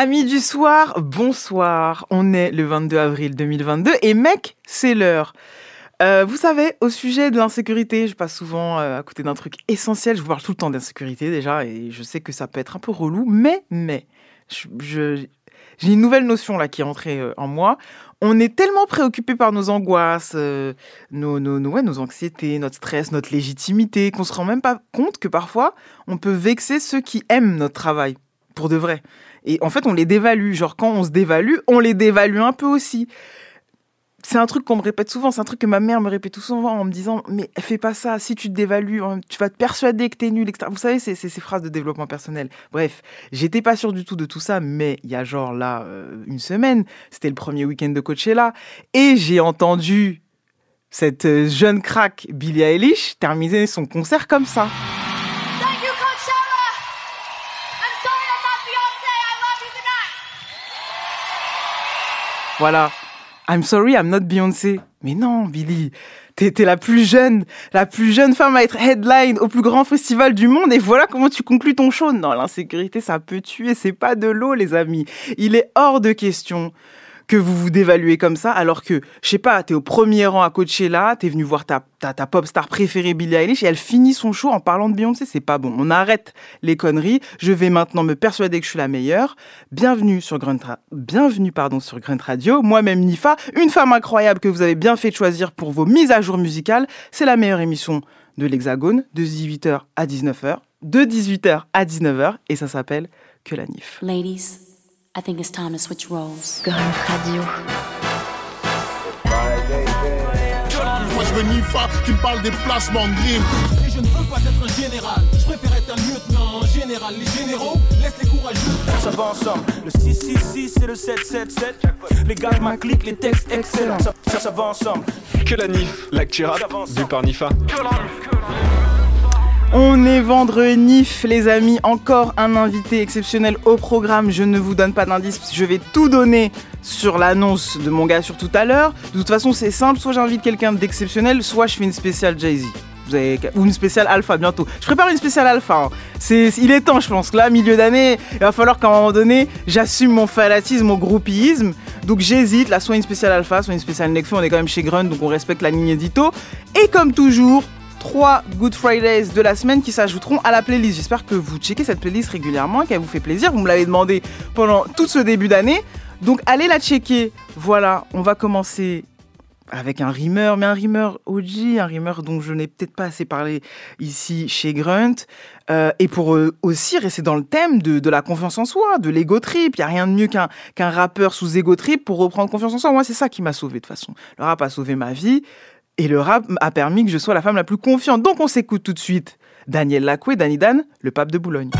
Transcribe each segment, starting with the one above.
Amis du soir, bonsoir. On est le 22 avril 2022 et mec, c'est l'heure. Euh, vous savez, au sujet de l'insécurité, je passe souvent euh, à côté d'un truc essentiel. Je vous parle tout le temps d'insécurité déjà et je sais que ça peut être un peu relou, mais, mais, j'ai une nouvelle notion là qui est entrée euh, en moi. On est tellement préoccupé par nos angoisses, nos, nos, nos, nos anxiétés, notre stress, notre légitimité, qu'on se rend même pas compte que parfois on peut vexer ceux qui aiment notre travail pour de vrai. Et en fait, on les dévalue. Genre, quand on se dévalue, on les dévalue un peu aussi. C'est un truc qu'on me répète souvent, c'est un truc que ma mère me répète tout souvent en me disant Mais fais pas ça, si tu te dévalues, hein, tu vas te persuader que t'es nul, etc. Vous savez, c'est ces phrases de développement personnel. Bref, j'étais pas sûr du tout de tout ça, mais il y a genre là, euh, une semaine, c'était le premier week-end de Coachella, et j'ai entendu cette euh, jeune crack Billie Eilish terminer son concert comme ça. Voilà. I'm sorry, I'm not Beyoncé. Mais non, Billy, t'es la plus jeune, la plus jeune femme à être headline au plus grand festival du monde et voilà comment tu conclus ton show. Non, l'insécurité, ça peut tuer, c'est pas de l'eau, les amis. Il est hors de question que vous vous dévaluez comme ça, alors que, je sais pas, t'es au premier rang à Coachella, t'es venu voir ta, ta, ta, pop star préférée Billie Eilish et elle finit son show en parlant de Beyoncé, c'est pas bon. On arrête les conneries. Je vais maintenant me persuader que je suis la meilleure. Bienvenue sur Grunt, bienvenue, pardon, sur Grunt Radio. Moi-même Nifa, une femme incroyable que vous avez bien fait de choisir pour vos mises à jour musicales. C'est la meilleure émission de l'Hexagone, de 18h à 19h, de 18h à 19h, et ça s'appelle Que la Nif. Ladies. I think it's time to switch roles. Grand Radio. Moi je veux Nifa qui me parle des placements de grime. Et je ne veux pas être un général, je préfère être un lieutenant général. Les généraux, laisse les courageux. Ça va ensemble, le 666 et le 777. Les gars ma clique, les textes excellents. Ça, ça, ça va ensemble. Que la NIF, l'actu rap, vu par Nifa. Que On est vendredi, NIF, les amis. Encore un invité exceptionnel au programme. Je ne vous donne pas d'indice. Je vais tout donner sur l'annonce de mon gars sur tout à l'heure. De toute façon, c'est simple. Soit j'invite quelqu'un d'exceptionnel, soit je fais une spéciale Jay-Z. Ou une spéciale alpha bientôt. Je prépare une spéciale alpha. Hein. Il est temps, je pense. Là, milieu d'année, il va falloir qu'à un moment donné, j'assume mon fanatisme, mon groupisme. Donc j'hésite. Là, soit une spéciale alpha, soit une spéciale Nekfeu. On est quand même chez Grunt, donc on respecte la ligne édito. Et comme toujours, trois Good Fridays de la semaine qui s'ajouteront à la playlist. J'espère que vous checkez cette playlist régulièrement, qu'elle vous fait plaisir. Vous me l'avez demandé pendant tout ce début d'année. Donc allez la checker. Voilà, on va commencer avec un rimeur, mais un rimeur OG, un rimeur dont je n'ai peut-être pas assez parlé ici chez Grunt. Euh, et pour euh, aussi rester dans le thème de, la confiance en soi, de l'ego trip. Il n'y a rien de mieux qu'un qu'un rappeur sous ego trip pour reprendre confiance en soi. Moi, c'est ça qui m'a sauvé de toute façon. Le rap a sauvé ma vie. Et le rap a permis que je sois la femme la plus confiante. Donc on s'écoute tout de suite. Daniel Lacoué, Danny Dan, le pape de Boulogne.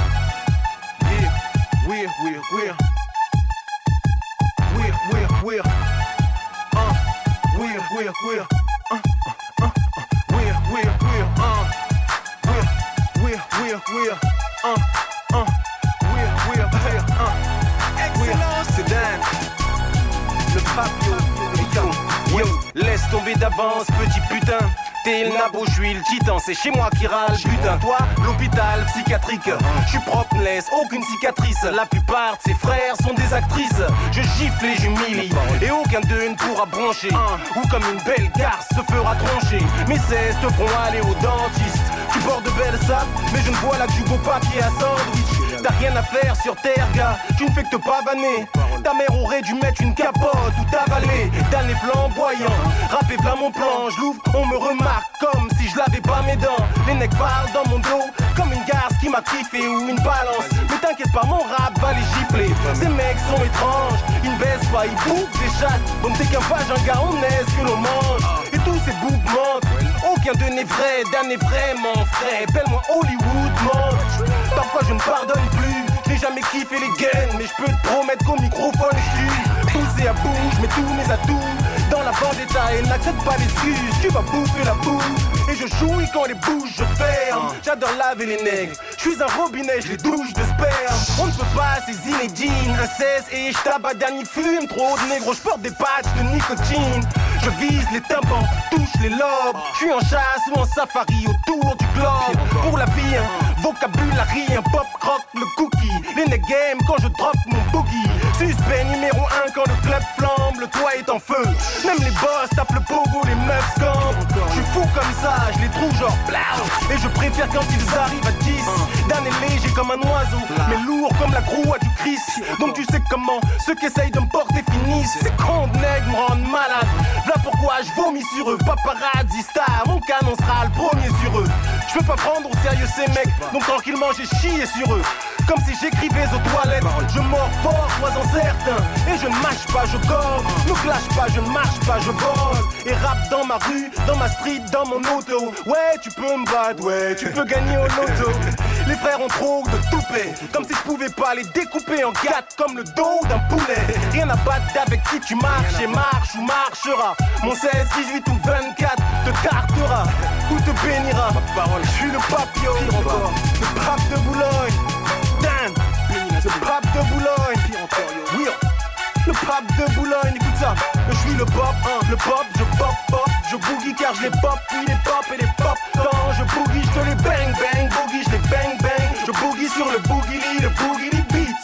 Laisse tomber d'avance, petit putain. T'es le nabo, je titan, c'est chez moi qui râle. Putain, toi, l'hôpital psychiatrique. Je suis propre, laisse aucune cicatrice. La plupart de ses frères sont des actrices. Je gifle et j'humilie. Et aucun d'eux ne pourra broncher. Ou comme une belle garce se fera troncher. Mes 16 te feront aller au dentiste. Tu portes de belles sapes, mais je ne vois là que du beau papier à sandwich. T'as rien à faire sur terre, gars. Tu ne fais que te pavaner. Ta mère aurait dû mettre une capote ou t'avaler. Dans les flamboyants, rappé plein mon plan. Je l'ouvre, on me remarque comme si je l'avais pas mes dents. Les necks parlent dans mon dos comme une garce qui m'a kiffé ou une balance. Mais t'inquiète pas, mon rap va les gifler. Ces mecs sont étranges, ils ne baissent pas, ils bouffent des chattes. Donc t'es qu'un page, un gars, on est ce que l'on mange. Et tous ces mentent. Aucun de n'est vrai, d'un n'est vraiment frais. Belle-moi Hollywood, man. Parfois je ne pardonne plus. J'ai jamais kiffé les gaines, mais je peux te promettre qu'au microphone je Poussé à bout, je mets tous mes atouts dans la vendetta et n'accepte pas l'excuse. Tu vas bouffer la boue et je jouis quand les bouches je ferme. J'adore laver les nègres, je suis un robinet, je les douche de sperme. On ne peut pas ces inédines, inceste et je dernier fume. Trop de négro, je porte des patchs de nicotine. Je vise les tympans, touche les lobes. Je suis en chasse ou en safari autour du globe. Pour la vie, un vocabulaire, un pop croque le cookie. Les game quand je drop mon boogie. Suspect numéro 1 quand le club flambe, le toit est en feu. Même les boss tapent le pogo, les meufs campent. Je suis fou comme ça, je les trouve genre blau. Et je préfère quand ils arrivent à 10. D'un léger comme un oiseau, mais lourd comme la croix du Christ. Donc tu sais comment ceux qui essayent de me porter finissent. Ces de nègres me rendent malade. Voilà pourquoi je vomis sur eux. Paparazzi star, mon canon sera le premier sur eux. Je peux pas prendre au sérieux ces mecs, donc tranquillement j'ai chié sur eux. Comme si j'écrivais aux toilettes. Je mords fort, sois-en certain. Et je ne mâche pas, je gorge. Ne clash pas, je ne marche pas, je vole. Et rap dans ma rue, dans ma street, dans mon auto. Ouais, tu peux me battre, ouais, tu peux gagner au loto. Les frères ont trop de toupet. Comme si je pouvais pas les découper en quatre comme le dos d'un poulet. Rien à battre avec qui tu marches et marche ou marchera. Mon 16, 18 ou 24 te cartera ou te bénira. Ma parole, je suis le encore. Le pape de Boulogne. Dan, le pape de Boulogne. Oui, le pape de Boulogne, écoute ça. Je suis le pop, hein, le pop, je pop, pop. Je boogie car je les pop, oui, les pop et les pop. Quand je boogie, je te les bang, bang. Boogie, je les bang, bang. Je boogie sur le boogie, le boogie, beat.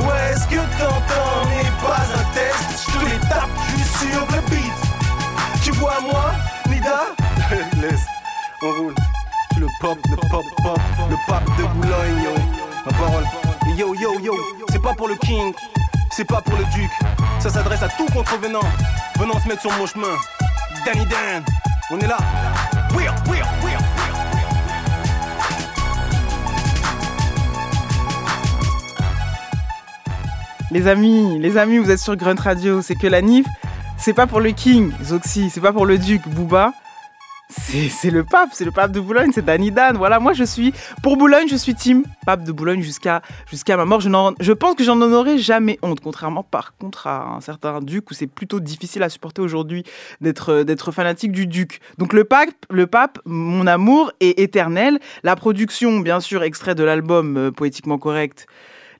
Ouais, est-ce que t'entends? N'est pas un test. Je te les tape juste sur le beat. Tu vois moi, Nida? Laisse, on roule. Pop, le pop, pop, le pape de Boulogne, yo. Ma parole. Yo, yo, yo, c'est pas pour le king, c'est pas pour le duc. Ça s'adresse à tout contrevenant venant se mettre sur mon chemin. Danny Dan, on est là. Les amis, les amis, vous êtes sur Grunt Radio, c'est que la NIF, c'est pas pour le King, Zoxy, c'est pas pour le Duc, Booba. C'est le pape, c'est le pape de Boulogne, c'est Danny Dan. Voilà, moi je suis pour Boulogne, je suis team pape de Boulogne jusqu'à ma mort. Je, je pense que j'en en aurai jamais honte, contrairement par contre à un certain duc où c'est plutôt difficile à supporter aujourd'hui d'être d'être fanatique du duc. Donc le pape, le pape, mon amour est éternel. La production, bien sûr, extrait de l'album euh, poétiquement correct.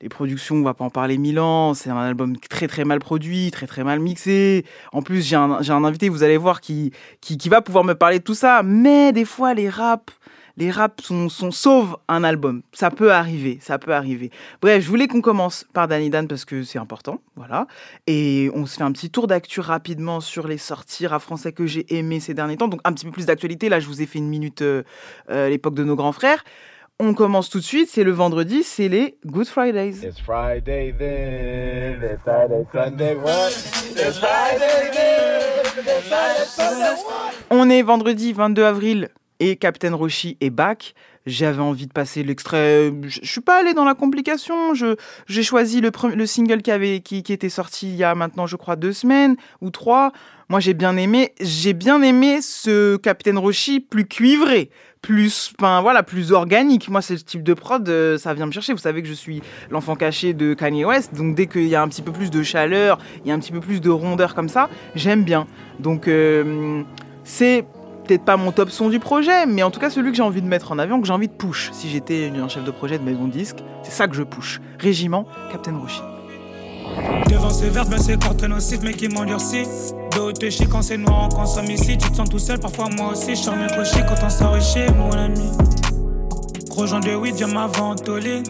Les productions, on va pas en parler mille ans. C'est un album très très mal produit, très très mal mixé. En plus, j'ai un, un invité, vous allez voir, qui, qui, va pouvoir me parler de tout ça. Mais des fois, les raps, les raps sont, sont sauvent un album. Ça peut arriver, ça peut arriver. Bref, je voulais qu'on commence par Danny Dan parce que c'est important, voilà. Et on se fait un petit tour d'actu rapidement sur les sorties rap français que j'ai aimé ces derniers temps. Donc un petit peu plus d'actualité. Là, je vous ai fait une minute euh, euh, à l'époque de nos grands frères. On commence tout de suite, c'est le vendredi, c'est les Good Fridays. It's Friday then, it's Friday, Sunday, what? It's Friday then, it's Friday, Sunday, what? On est vendredi 22 avril et Captain Roshi est back. J'avais envie de passer l'extrait. Je je suis pas allé dans la complication. Je j'ai choisi le, le single qui avait qui, qui était sorti il y a maintenant je crois deux semaines ou trois. Moi j'ai bien aimé. J'ai bien aimé ce Captain Roshi plus cuivré, plus voilà plus organique. Moi ce type de prod euh, ça vient me chercher. Vous savez que je suis l'enfant caché de Kanye West. Donc dès qu'il y a un petit peu plus de chaleur, il y a un petit peu plus de rondeur comme ça, j'aime bien. Donc euh, c'est peut-être pas mon top son du projet, mais en tout cas celui que j'ai envie de mettre en avant, que j'ai envie de push. Si j'étais un chef de projet de maison disque, c'est ça que je push. Régiment, Captain Roshi. Devant ces vertes, mais c'est corps nocif, mais qui m'endurcit. Dos te chie quand c'est noir, on consomme ici. Tu te sens tout seul, parfois moi aussi. Je sors mes crochets quand on s'enrichit, mon ami. Gros Jean de weed, viens m'aventoline.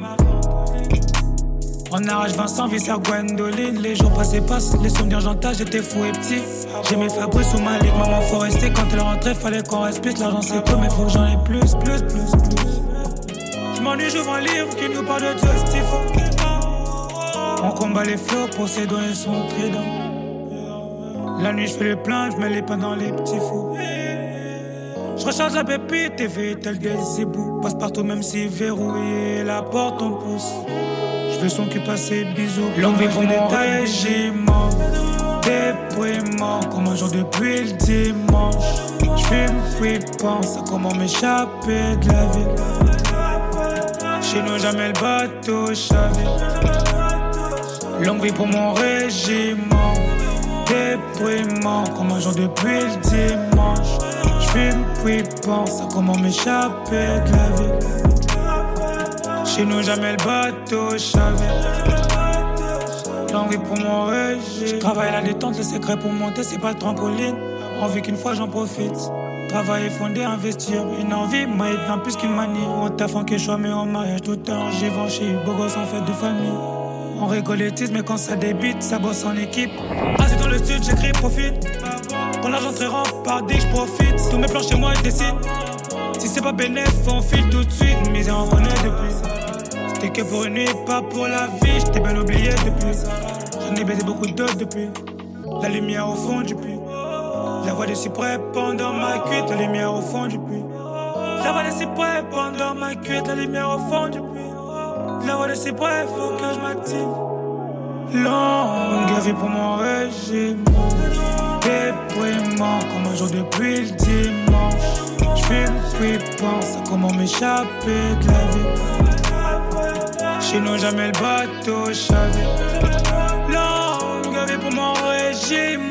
On arrache Vincent, viscère Gwendoline. Les jours passés passent, les souvenirs j'entasse, j'étais fou et petit. J'ai mes Fabrice sous ma ligue, maman faut. Quand elle rentrait, fallait qu'on reste plus. L'argent c'est peu, mais faut que j'en ai plus, plus, plus, plus. Je m'ennuie, j'ouvre un livre qui nous parle de Dieu. On combat les flots, Poséidon et son trident. La nuit, je fais le plein, je mets les pains dans les petits fours. Je recharge la pépite et fais tel des ébouts. Passe partout, même si verrouillé, la porte on pousse. Je veux son cul passer bisous. Longue vie pour. Déprimant, comme un jour depuis le dimanche? Je fume, puis pense à comment m'échapper de la ville. Chez nous, jamais le bateau. Longue vie pour mon régiment. Déprimant, comme un jour depuis le dimanche. J'fume puis pense à comment m'échapper de la vie. Chez nous, jamais le bateau chavé. Longue vie pour mon régime. Je travaille la détente, le secret pour monter, c'est pas trampoline. On vit qu'une fois, j'en profite. Travailler, fonder, investir. Une envie m'a bien plus qu'une manie. On t'a que choix, mais en mariage tout un. J'ai venché, beau gosse en fête de famille. On rigole et tease, mais quand ça débite, ça bosse en équipe. Assis dans le sud, j'écris profite. Quand l'argent très par dès je profite. Tous mes plans chez moi, ils dessinent. Si c'est pas bénéf, on file tout de suite. Mais on connaît depuis. C'était que pour une nuit, pas pour la vie. J'étais bien oublié depuis. J'en ai baisé beaucoup d'autres depuis. La lumière au fond du puits. La voix des cyprès pendant ma cuite. La lumière au fond du puits. La voix des cyprès pendant ma cuite. La lumière au fond du puits. La voix de ses brefs, faut que je m'active. Longue vie pour mon régime. Déprimant comme un jour depuis le dimanche. J'fume puis pense à comment m'échapper de la vie. Chez nous, jamais le bateau chavé. Longue vie pour mon régime.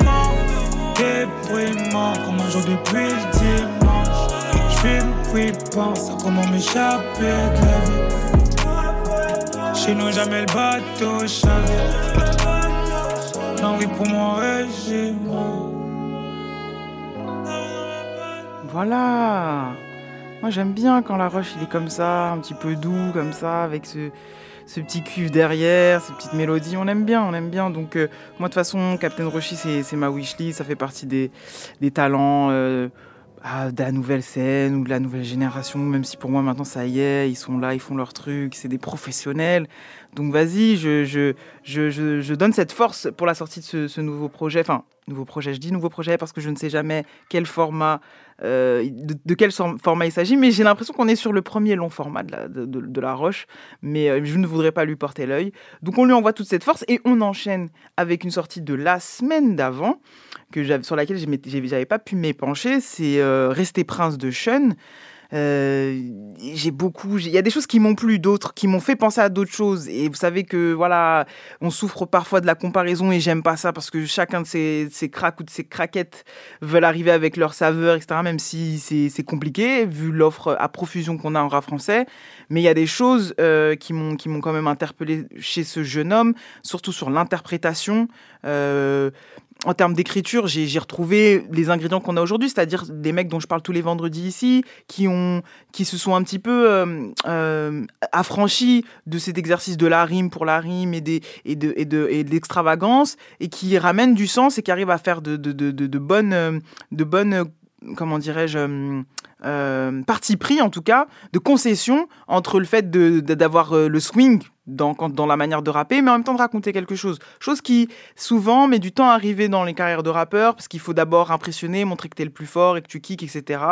Déprimant comme un jour depuis le dimanche. J'fume puis pense à comment m'échapper de la vie. Jamais le bateau pour mon régime. Voilà. Moi, j'aime bien quand la roche, il est comme ça, un petit peu doux, comme ça, avec ce, ce petit cuve derrière, ces petites mélodies. On aime bien, on aime bien. Donc, euh, moi, de toute façon, Captain Roshi, c'est ma wishlist. Ça fait partie des, des talents. Euh, ah, de la nouvelle scène ou de la nouvelle génération, même si pour moi maintenant ça y est, ils sont là, ils font leur truc, c'est des professionnels. Donc vas-y, je, je, je, je, donne cette force pour la sortie de ce, nouveau projet. Enfin, nouveau projet, je dis nouveau projet parce que je ne sais jamais quel format euh, de, quel format il s'agit, mais j'ai l'impression qu'on est sur le premier long format de la, de, la Roche, mais euh, je ne voudrais pas lui porter l'œil. Donc on lui envoie toute cette force et on enchaîne avec une sortie de la semaine d'avant, que sur laquelle je n'avais pas pu m'épancher, c'est euh, Rester prince de Sean. Euh, j'ai beaucoup, il y a des choses qui m'ont plu, d'autres qui m'ont fait penser à d'autres choses. Et vous savez que voilà, on souffre parfois de la comparaison et j'aime pas ça parce que chacun de ces, ces ou de ces craquettes veulent arriver avec leur saveur, etc. Même si c'est compliqué vu l'offre à profusion qu'on a en rap français. Mais il y a des choses euh, qui m'ont qui m'ont quand même interpellé chez ce jeune homme, surtout sur l'interprétation. Euh, en termes d'écriture, j'ai retrouvé les ingrédients qu'on a aujourd'hui, c'est-à-dire des mecs dont je parle tous les vendredis ici, qui ont, qui se sont un petit peu euh, euh, affranchis de cet exercice de la rime pour la rime et des et de et de et de l'extravagance et qui ramènent du sens et qui arrivent à faire de de de, de, de bonnes de bonnes comment dirais-je, euh, euh, parti pris en tout cas, de concession entre le fait d'avoir de, euh, le swing dans, dans la manière de rapper, mais en même temps de raconter quelque chose. Chose qui, souvent, met du temps à arriver dans les carrières de rappeurs, parce qu'il faut d'abord impressionner, montrer que tu es le plus fort et que tu kicks, etc.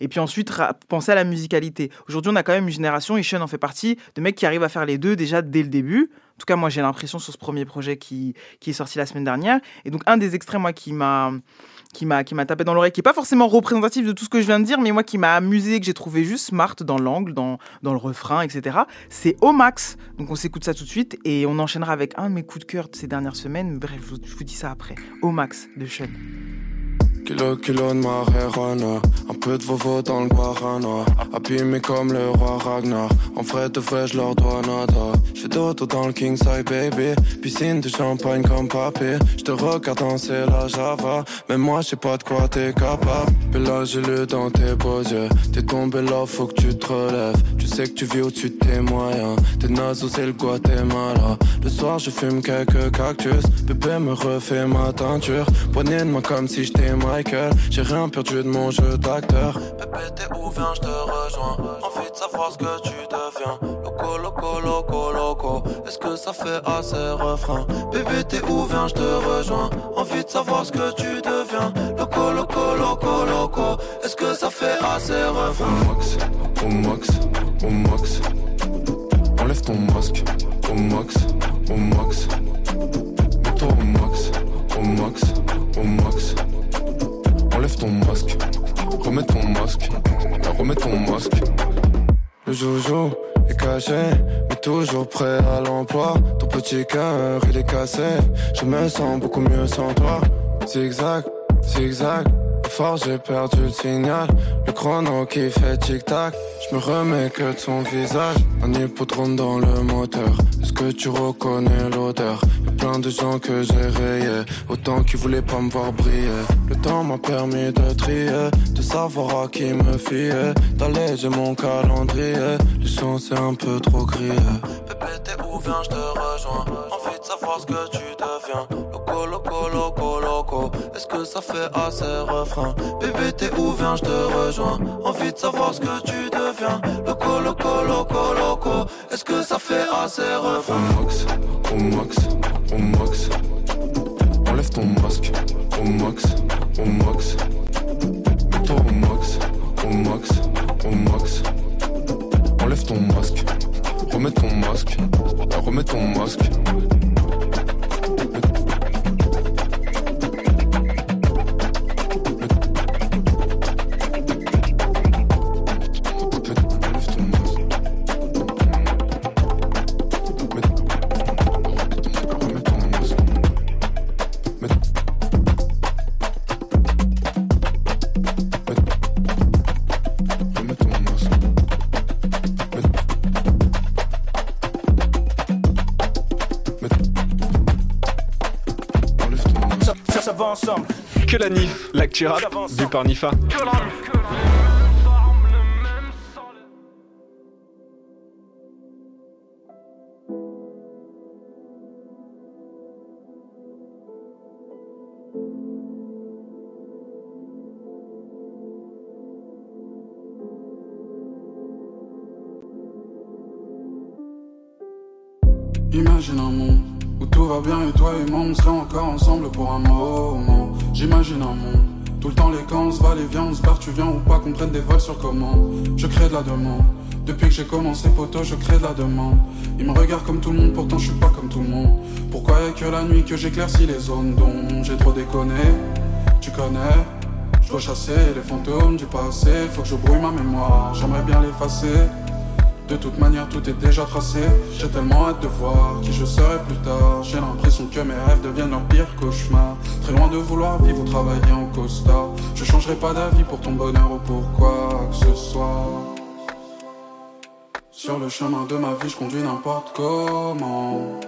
Et puis ensuite, penser à la musicalité. Aujourd'hui, on a quand même une génération, et Sean en fait partie, de mecs qui arrivent à faire les deux déjà dès le début. En tout cas, moi, j'ai l'impression sur ce premier projet qui, qui est sorti la semaine dernière. Et donc, un des extraits, moi, qui m'a qui m'a qui m'a tapé dans l'oreille, qui est pas forcément représentatif de tout ce que je viens de dire, mais moi qui m'a amusé, que j'ai trouvé juste smart dans l'angle, dans, dans le refrain, etc. C'est au max. Donc on s'écoute ça tout de suite et on enchaînera avec un de mes coups de cœur de ces dernières semaines. Bref, je vous, je vous dis ça après. Au max de Sean. Kilo, kilo de marijuana, un peu de vovo dans le guarana. Abîmé comme le roi Ragnar, en vrai de vrai je leur dois nada. J'fais d'auto dans le king side baby, piscine de champagne comme papy. J'te regarde danser la java, mais moi j'sais pas de quoi t'es capable. Mais là j'ai lu dans tes beaux yeux, t'es tombé là, faut que tu te relèves. Tu sais que tu vis au-dessus de tes moyens, t'es naze c'est le Guatemala. Le soir je fume quelques cactus, bébé me refait ma teinture. Poignée de moi comme si j'étais j'ai rien perdu de mon jeu d'acteur. Bébé, t'es où, viens, je te rejoins. Envie de savoir ce que tu deviens. Loco, loco, loco, loco. Est-ce que ça fait assez refrain? Bébé, t'es où, viens, je te rejoins. Envie de savoir ce que tu deviens. Loco, loco, loco, loco. Est-ce que ça fait assez refrain? Au max, au max, au max. Enlève ton masque, au max, au max. Mets-toi au max, au max, au max ton masque. Remets ton masque. Remets ton masque. Le joujou est caché, mais toujours prêt à l'emploi. Ton petit cœur, il est cassé. Je me sens beaucoup mieux sans toi. Zigzag, zigzag. Fort, j'ai perdu le signal. Le chrono qui fait tic-tac. Je me remets que de son visage. Un hippodrome dans le moteur. Est-ce que tu reconnais l'odeur? plein de gens que j'ai rayés, autant qui voulaient pas me voir briller. Le temps m'a permis de trier, de savoir à qui me fier, d'alléger mon calendrier. Les choses c'est un peu trop crié. Bébé, t'es où? Viens, je te rejoins. Envie de savoir ce que tu deviens. Loco, loco, loco, loco. Est-ce que ça fait assez refrain? Bébé, t'es où? Viens, je te rejoins. Envie de savoir ce que tu deviens. Loco, loco, loco, loco. Est-ce que ça fait assez refrain? Au max, au max, au max. Enlève ton masque, au max, au max. Mets-toi au max, au max, au max. Enlève ton masque, remets ton masque, remets ton masque. La NIF, l'actu rap, vu par Nifa. Viens, on se barre, tu viens ou pas, qu'on prenne des vols sur commande. Je crée de la demande. Depuis que j'ai commencé poteau, je crée de la demande. Ils me regardent comme tout le monde, pourtant je suis pas comme tout le monde. Pourquoi y'a que la nuit que j'éclaircis les zones dont j'ai trop déconné? Tu connais? Je dois chasser les fantômes du passé, faut que je brouille ma mémoire, j'aimerais bien l'effacer. De toute manière, tout est déjà tracé. J'ai tellement hâte de voir qui je serai plus tard. J'ai l'impression que mes rêves deviennent leur pire cauchemar. Très loin de vouloir vivre ou travailler en costard. Je changerai pas d'avis pour ton bonheur ou pour quoi que ce soit. Sur le chemin de ma vie, je conduis n'importe comment.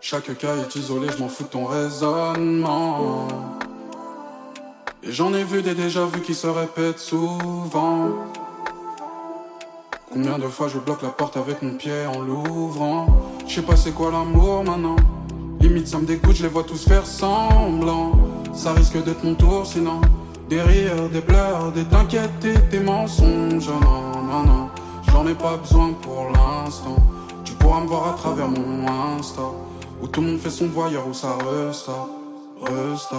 Chaque cas est isolé, je m'en fous de ton raisonnement. Et j'en ai vu des déjà vus qui se répètent souvent. Combien de fois je bloque la porte avec mon pied en l'ouvrant? Je sais pas c'est quoi l'amour maintenant. Limite ça me dégoûte, je les vois tous faire semblant. Ça risque d'être mon tour sinon. Des rires, des pleurs, des t'inquiètes des mensonges. Non, non, non, j'en ai pas besoin pour l'instant. Tu pourras me voir à travers mon Insta. Où tout le monde fait son voyeur, où ça resta, resta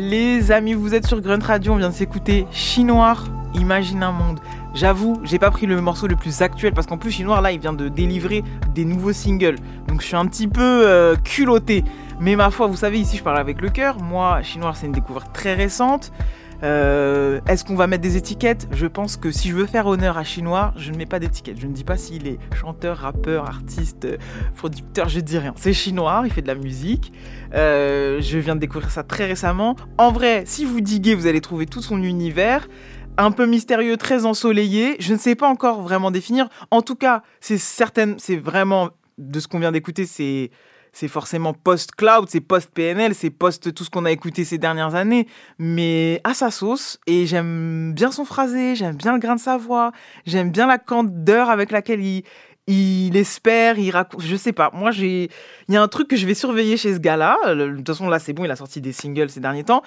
Les amis, vous êtes sur Grunt Radio, on vient de s'écouter Chinoir, Imagine un monde. J'avoue, j'ai pas pris le morceau le plus actuel parce qu'en plus Chinoir là, il vient de délivrer des nouveaux singles. Donc je suis un petit peu euh, culotté. Mais ma foi, vous savez, ici je parle avec le cœur. Moi, Chinoir, c'est une découverte très récente. Euh, Est-ce qu'on va mettre des étiquettes? Je pense que si je veux faire honneur à Chinois, je ne mets pas d'étiquette. Je ne dis pas s'il est chanteur, rappeur, artiste, euh, producteur, je dis rien. C'est Chinois, il fait de la musique. Euh, je viens de découvrir ça très récemment. En vrai, si vous diguez, vous allez trouver tout son univers. Un peu mystérieux, très ensoleillé. Je ne sais pas encore vraiment définir. En tout cas, c'est certain, c'est vraiment de ce qu'on vient d'écouter, c'est c'est forcément post-cloud, c'est post-PNL, c'est post tout ce qu'on a écouté ces dernières années, mais à sa sauce. Et j'aime bien son phrasé, j'aime bien le grain de sa voix, j'aime bien la candeur avec laquelle il, il espère, il raconte, je sais pas. Moi, j'ai, il y a un truc que je vais surveiller chez ce gars-là. De toute façon, là, c'est bon, il a sorti des singles ces derniers temps.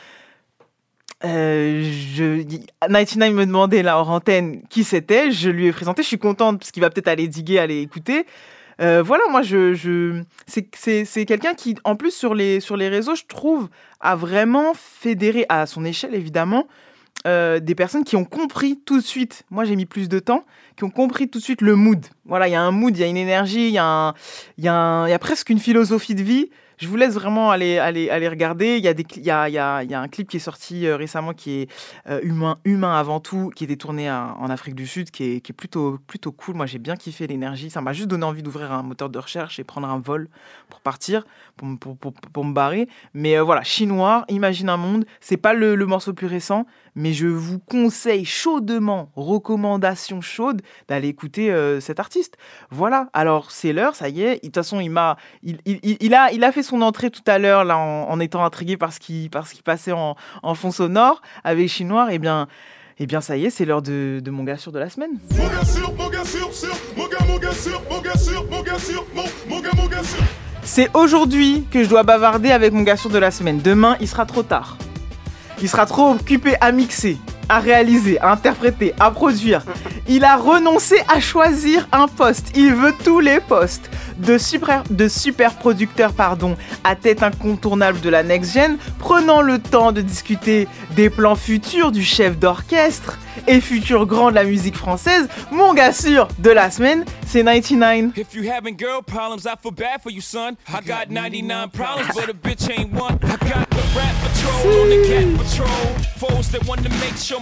Euh, je, 99 me demandait là hors antenne qui c'était, je lui ai présenté, je suis contente parce qu'il va peut-être aller diguer, aller écouter. Euh, voilà, moi, je, je... c'est quelqu'un qui, en plus, sur les, sur les réseaux, je trouve, a vraiment fédéré, à son échelle évidemment, euh, des personnes qui ont compris tout de suite, moi j'ai mis plus de temps, qui ont compris tout de suite le mood. Voilà, il y a un mood, il y a une énergie, il y, y, y a presque une philosophie de vie. Je vous laisse vraiment aller, aller, aller regarder. Il y, a des, il, y a, il, y a, il y a un clip qui est sorti euh, récemment qui est euh, humain, humain avant tout, qui était tourné à- en Afrique du Sud, qui est, qui est plutôt, plutôt cool. Moi j'ai bien kiffé l'énergie. Ça m'a juste donné envie d'ouvrir un moteur de recherche et prendre un vol pour partir, pour, pour, pour me barrer. Mais euh, voilà, Chinois, Imagine un monde. C'est pas le, le morceau le plus récent, mais je vous conseille chaudement, recommandation chaude, d'aller écouter euh, cet artiste. Voilà, alors c'est l'heure, ça y est. De toute façon, il, m'a, il, il- il- il a, il a fait son entrée tout à l'heure là, en, en étant intrigué par ce qui, par ce qui passait en, en fond sonore avec Chinois. Et bien, eh bien, ça y est, c'est l'heure de, de mon gars sûr de la semaine. Mon gars sûr, mon gars sûr, sûr, mon gars, mon gars sûr, mon gars sûr, mon gars sûr, mon, mon gars, mon gars sûr. C'est aujourd'hui que je dois bavarder avec mon gars sûr de la semaine. Demain, il sera trop tard. Il sera trop occupé à mixer, à réaliser, à interpréter, à produire. Il a renoncé à choisir un poste. Il veut tous les postes. De super, de super producteur pardon, à tête incontournable de la next gen, prenant le temps de discuter des plans futurs du chef d'orchestre et futur grand de la musique française, mon gars sûr de la semaine, c'est 99. If you having girl problems, I feel bad for you, son. I got 99 problems, but a bitch ain't one. I got the rap patrol on the cat patrol. Foes that want to make sure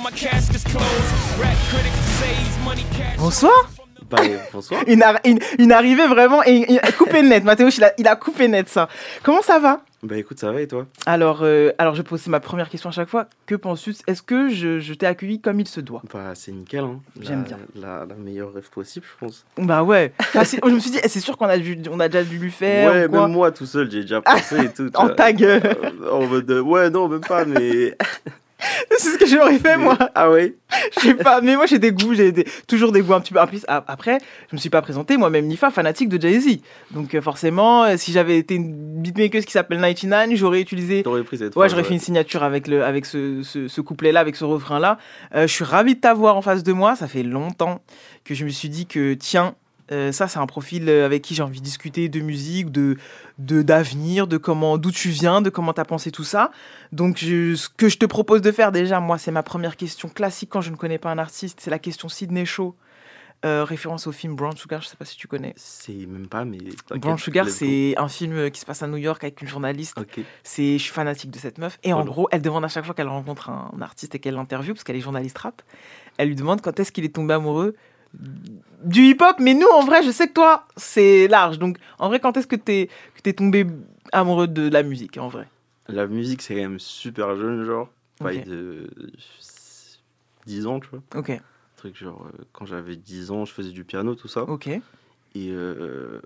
Bonsoir. Bah, bonsoir. Une, ar- une, une arrivée vraiment et, et coupé net. Mathéo, il a, il a coupé net ça. Comment ça va? Bah écoute, ça va et toi? Alors, euh, alors, je pose ma première question à chaque fois. Que penses-tu? Est-ce que je, je t'ai accueilli comme il se doit? Bah c'est nickel, hein. J'aime bien. La, la meilleure rêve possible, je pense. Bah ouais. Enfin, je me suis dit, c'est sûr qu'on a, dû- on a déjà dû lui faire. ouais, ou quoi. même moi tout seul, j'ai déjà pensé et tout. En tag. euh, Euh, en mode, euh, ouais, non, même pas, mais. c'est ce que j'aurais fait moi. Ah ouais Je sais pas, mais moi j'ai des goûts, j'ai des- toujours des goûts un petit peu. Après, je me suis pas présenté, moi-même Nifa, fanatique de Jay-Z. Donc euh, forcément, euh, si j'avais été une beatmaker qui s'appelle 99, j'aurais utilisé. T'aurais pris cette Ouais, j'aurais fait une signature avec, le, avec ce, ce, ce couplet-là, avec ce refrain-là. Euh, je suis ravi de t'avoir en face de moi. Ça fait longtemps que je me suis dit que, tiens, euh, ça, c'est un profil euh, avec qui j'ai envie de discuter de musique, de d'avenir, de, comment, d'où tu viens, de comment t'as pensé tout ça. Donc, je- ce que je te propose de faire déjà, moi, c'est ma première question classique quand je ne connais pas un artiste. C'est la question Sidney Shaw. Euh, référence au film Brown Sugar, je sais pas si tu connais. C'est même pas, mais. Brown Sugar, c'est un film qui se passe à New York avec une journaliste. C'est, je suis fanatique de cette meuf. Et en gros, elle demande à chaque fois qu'elle rencontre un artiste et qu'elle l'interviewe, parce qu'elle est journaliste rap, elle lui demande quand est-ce qu'il est tombé amoureux du hip-hop. Mais nous, en vrai, je sais que toi, c'est large. Donc, en vrai, quand est-ce que t'es, que t'es tombé amoureux de la musique, en vrai? La musique, c'est quand même super jeune, genre. Pareil Ok. de 10 ans, tu vois. Ok, truc genre euh, quand j'avais 10 ans je faisais du piano tout ça ok. et euh,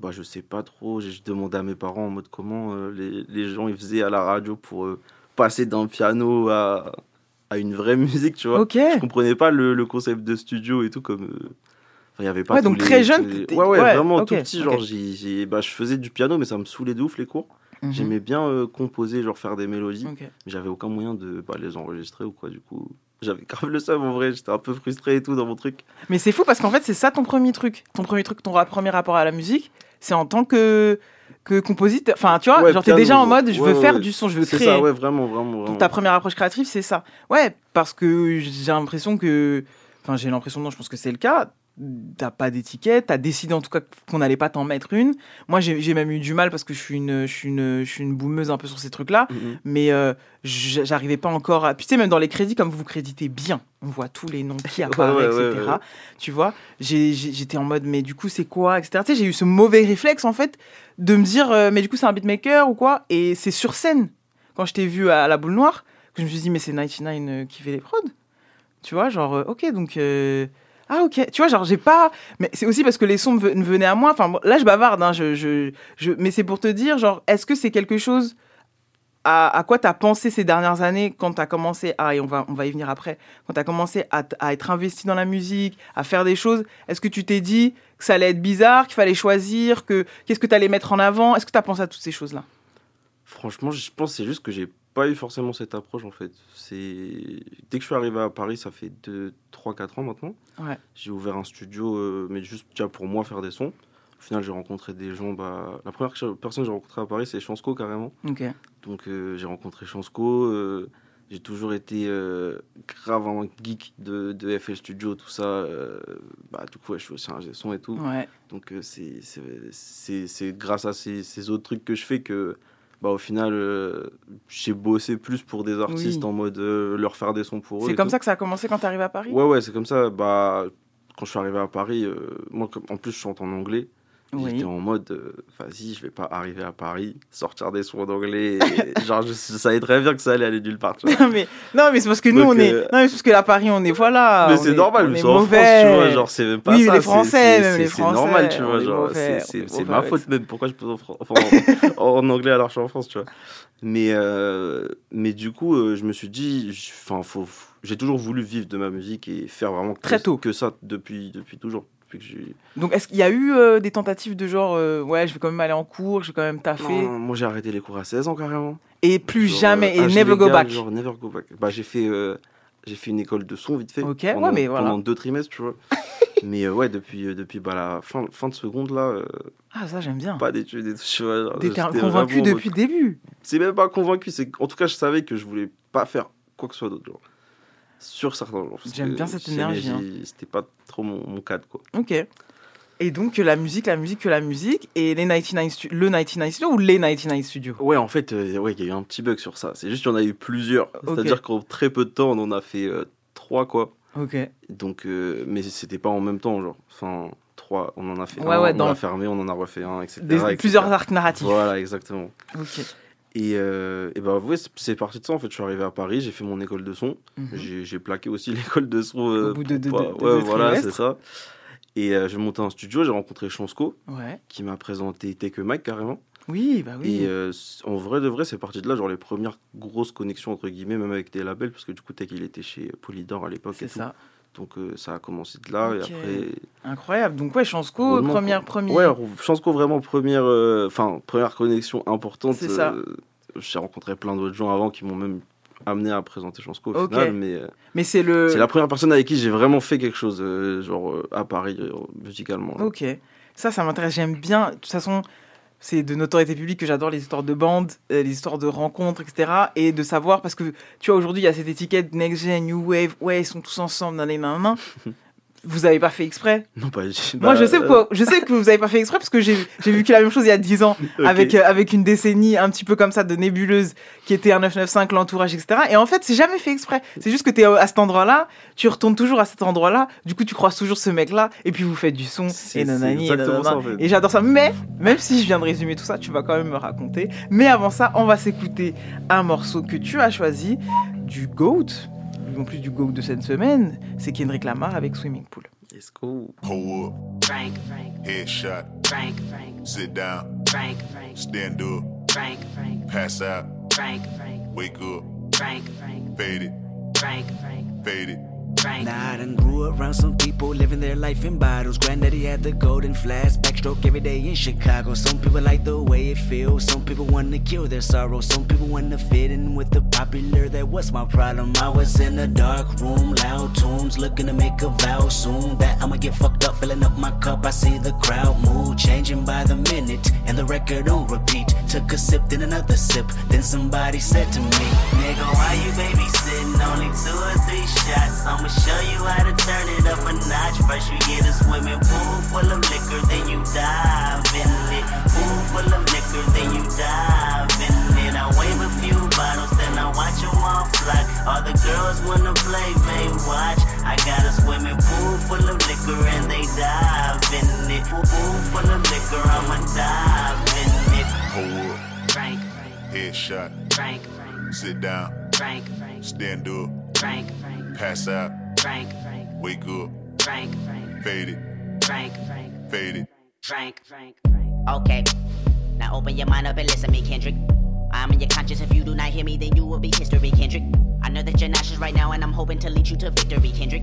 bah je sais pas trop j'ai demandé à mes parents en mode comment euh, les, les gens ils faisaient à la radio pour euh, passer d'un piano à, à une vraie musique tu vois Ok. je comprenais pas le, le concept de studio et tout comme euh, enfin, il y avait pas Ouais, donc les- très jeune, les- ouais, ouais ouais, vraiment ok, tout petit genre ok. j'ai, j'ai- bah, je faisais du piano mais ça me saoulait de ouf les cours Mhm. j'aimais bien euh, composer genre faire des mélodies mais j'avais aucun moyen de bah, les enregistrer ou quoi du coup j'avais grave le seum en vrai j'étais un peu frustré et tout dans mon truc Mais c'est fou parce qu'en fait, c'est ça ton premier truc. Ton premier truc, ton premier rapport à la musique, c'est en tant que, que compositeur. Enfin, tu vois, Ouais, genre, t'es déjà en mode, je veux Ouais, faire ouais. du son, je veux C'est créer. ça, ouais, vraiment, vraiment, vraiment. Donc ta première approche créative, c'est ça. Ouais, parce que j'ai l'impression que. Enfin, j'ai l'impression, non, je pense que c'est le cas. T'as pas d'étiquette, t'as décidé en tout cas qu'on n'allait pas t'en mettre une. Moi, j'ai même eu du mal parce que je suis une, je suis une, je suis une boumeuse un peu sur ces trucs-là. Mhm. Mais euh, j'arrivais pas encore à. Puis tu sais, même dans les crédits, comme vous vous créditez bien, on voit tous les noms qui apparaissent, ouais, ouais, etc. ouais. Tu vois, j'étais en mode, mais du coup, c'est quoi, etc. Tu sais, j'ai eu ce mauvais réflexe en fait de me dire, euh, mais du coup, c'est un beatmaker ou quoi Et c'est sur scène, quand je t'ai vu à la boule noire, que je me suis dit, mais c'est 99 euh, qui fait les prods. Tu vois, genre, ok, donc. euh, Ah, ok. Tu vois, genre, j'ai pas. Mais c'est aussi parce que les sons me ve- me venaient à moi. Enfin, là, je bavarde, hein, je, je, je... mais c'est pour te dire, genre, est-ce que c'est quelque chose à, quoi tu as pensé ces dernières années quand tu as commencé à, et on va, on va y venir après, quand tu commencé à, à être investi dans la musique, à faire des choses, est-ce que tu t'es dit que ça allait être bizarre, qu'il fallait choisir, que qu'est-ce que tu allais mettre en avant? Est-ce que tu as pensé à toutes ces choses-là? Franchement, je pense c'est juste que j'ai pas eu forcément cette approche en fait. C'est dès que je suis arrivé à Paris, ça fait 2 3 4 ans maintenant. Ouais. J'ai ouvert un studio euh, mais juste déjà pour moi faire des sons. Au final, j'ai rencontré des gens bah la première personne que j'ai rencontrée à Paris, c'est Chansco carrément. Donc euh, j'ai rencontré Chansco, euh, j'ai toujours été euh, grave un geek de, de FL Studio, tout ça. bah, du coup, ouais, je suis aussi un son et tout. Ouais. Donc c'est- c'est c'est- c'est grâce à ces, ces autres trucs que je fais que bah, au final, euh, j'ai bossé plus pour des artistes Oui. en mode euh, leur faire des sons pour eux. C'est comme tout. ça que ça a commencé quand tu arrivé à Paris? Ouais, ouais, c'est comme ça. Bah, quand je suis arrivé à Paris, euh, moi, en plus, je chante en anglais. Oui. J'étais en mode, euh, vas-y, je vais pas arriver à Paris, sortir des sons en anglais. et genre, je, je savais très bien que ça allait aller nulle part. tu vois. Non, mais, non, mais c'est parce que nous, Donc, on est. euh, Non, mais c'est parce que à Paris, on est. Voilà. mais c'est est- normal, sommes en France, mauvais. tu vois. Genre, c'est même pas Oui, ça. les Français, c'est- normal, tu vois. Genre, mauvais, c'est- mauvais ma faute même. Pourquoi je peux en, anglais alors que je suis en France, tu vois. Mais, euh, mais du coup, euh, je me suis dit, enfin, faut, j'ai toujours voulu vivre de ma musique et faire vraiment que, Très tôt. que ça depuis, depuis toujours. Depuis que j'ai- Donc, est-ce qu'il y a eu euh, des tentatives de genre, euh, ouais, je vais quand même aller en cours, je vais quand même taffer, Non, moi j'ai arrêté les cours à 16 ans carrément. et plus Genre, jamais, euh, et never go back. Genre never go back. Bah j'ai fait, j'ai fait une école de son vite fait. Ok, ouais, pendant, mais voilà. pendant deux trimestres, tu vois. mais ouais, depuis, depuis bah, la fin, fin de seconde là, Ah, ça, j'aime bien. pas d'études et tout, tu vois. genre, T'es convaincu depuis le début. C'est même pas convaincu, c'est en tout cas je savais que je voulais pas faire quoi que ce soit d'autre. genre. Sur certains parce J'aime bien cette énergie, hein. C'était pas trop mon, mon cadre quoi. Ok. Et donc, la musique, la musique, que la musique, et les 99 stu- le 99 Studio ou les 99 Studios? Ouais, en fait, euh, ouais, il y a eu un petit bug sur ça. C'est juste qu'il y en a eu plusieurs. C'est-à-dire qu'en très peu de temps, on en a fait euh, trois, quoi. Ok. Donc, euh, mais c'était pas en même temps, genre. Enfin, trois, on en a fait Ouais, un, ouais, on dans- l'a fermé, on en a refait un, etc. Des- etc. plusieurs arcs narratifs. Voilà, exactement. Ok. Et, euh, et bah, ouais, c'est- parti de ça. En fait, je suis arrivé à Paris, j'ai fait mon école de son. Mhm. J'ai j'ai plaqué aussi l'école de son. euh, Au bout de pas- de- de ouais, voilà, c'est ça. Et euh, j'ai monté un studio, j'ai rencontré Chansco, Ouais. qui m'a présenté Take Mic carrément. Oui, bah oui. Et euh, en vrai de vrai, c'est parti de là, genre les premières grosses connexions entre guillemets, même avec des labels, parce que du coup, Tech il était chez Polydor à l'époque. C'est tout. ça. Donc euh, ça a commencé de là, et après. Incroyable. Donc, ouais, Chansco, première, première. Ouais, Chansco vraiment première, euh, enfin première connexion importante. C'est ça. euh, J'ai rencontré plein d'autres gens avant qui m'ont même amené à présenter Chansco au Ok. final, mais euh, Mais c'est le. la première personne avec qui j'ai vraiment fait quelque chose, euh, genre euh, à Paris euh, musicalement. là. Ok. Ça, ça m'intéresse. J'aime bien. De toute façon, c'est de notoriété publique que j'adore les histoires de bandes, les histoires de rencontres, etc. Et de savoir, parce que tu vois, aujourd'hui, il y a cette étiquette Next Gen, New Wave. Ouais, ils sont tous ensemble, nan, nan, nan. Vous avez pas fait exprès Non, pas. Moi, bah, je sais, euh, pourquoi- je sais que vous avez pas fait exprès parce que j'ai vécu la même chose il y a 10 ans avec, euh, avec une décennie un petit peu comme ça de nébuleuse qui était un 995, l'entourage, etc. Et en fait, c'est jamais fait exprès. C'est juste que tu es à cet endroit-là, tu retournes toujours à cet endroit-là, du coup, tu croises toujours ce mec-là, et puis vous faites du son, et nanani, et exactement nanana. ça, en fait. Et j'adore ça. Mais, même si je viens de résumer tout ça, tu vas quand même me raconter. Mais avant ça, on va s'écouter un morceau que tu as choisi, du GOAT, en plus du GOAT de cette semaine, c'est Kendrick Lamar avec Swimming Pool. Let's go. Pull up. Frank, Frank, Headshot. Frank, Frank, Sit down. Frank, Frank, Stand up. Frank, Frank, Pass out. Frank, Frank, Wake up. Frank, Frank, Fade it. Frank, Frank, Fade it. Frank. Nah, I grew around some people living their life in bottles. Granddaddy had the golden flask, backstroke every day in Chicago. Some people like the way it feels. Some people want to kill their sorrow. Some people want to fit in with the popular. That was my problem. I was in a dark room, loud tunes, looking to make a vow soon. That I'ma get fucked up, filling up my cup. I see the crowd mood the record on repeat. Took a sip, then another sip. Then somebody said to me, Nigga, why you babysitting? Only two or three shots. I'ma show you how to turn it up a notch. First you get a swimming pool full of liquor, then you dive in it. Pool full of liquor, then you dive in it. I wave a few bottles, then I watch them all fly. All the girls wanna play, they watch. I got a swimming pool full of liquor and they dive in it. Pool pool full of liquor, I'ma dive in it. Pull up. Frank, Headshot. Frank, Frank, Sit down. Frank, Frank, Stand up. Frank, Frank, Pass out. Frank, Frank, Wake up. Frank, Frank, Fade it. Frank, Frank, Fade it. Frank, Frank, Frank. Okay, now open your mind up and listen to me, Kendrick. I'm in your conscience. If you do not hear me, then you will be history, Kendrick. I know that you're nauseous right now, and I'm hoping to lead you to victory, Kendrick.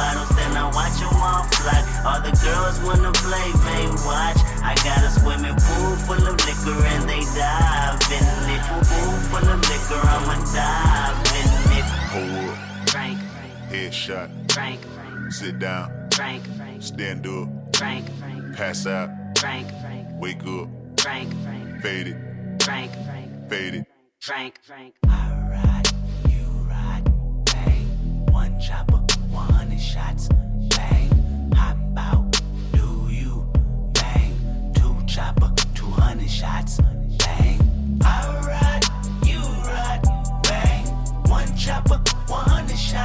bottles, then I watch them all fly. All the girls wanna play, they watch. I got a swimming pool full of liquor and they dive in it. Pool full of liquor, I'ma dive in it. Pull up. Frank, Frank, Headshot. Frank, Frank, Sit down. Frank, Frank, Stand up. Frank, Frank, Pass out. Frank, Wake up, Frank, fade it, Frank, fade it. Frank, Frank. One chopper, 100 shots, bang. Hop out, do you, bang. Two chopper, 200 shots, bang. I ride, you ride, bang. One chopper, 100 shots,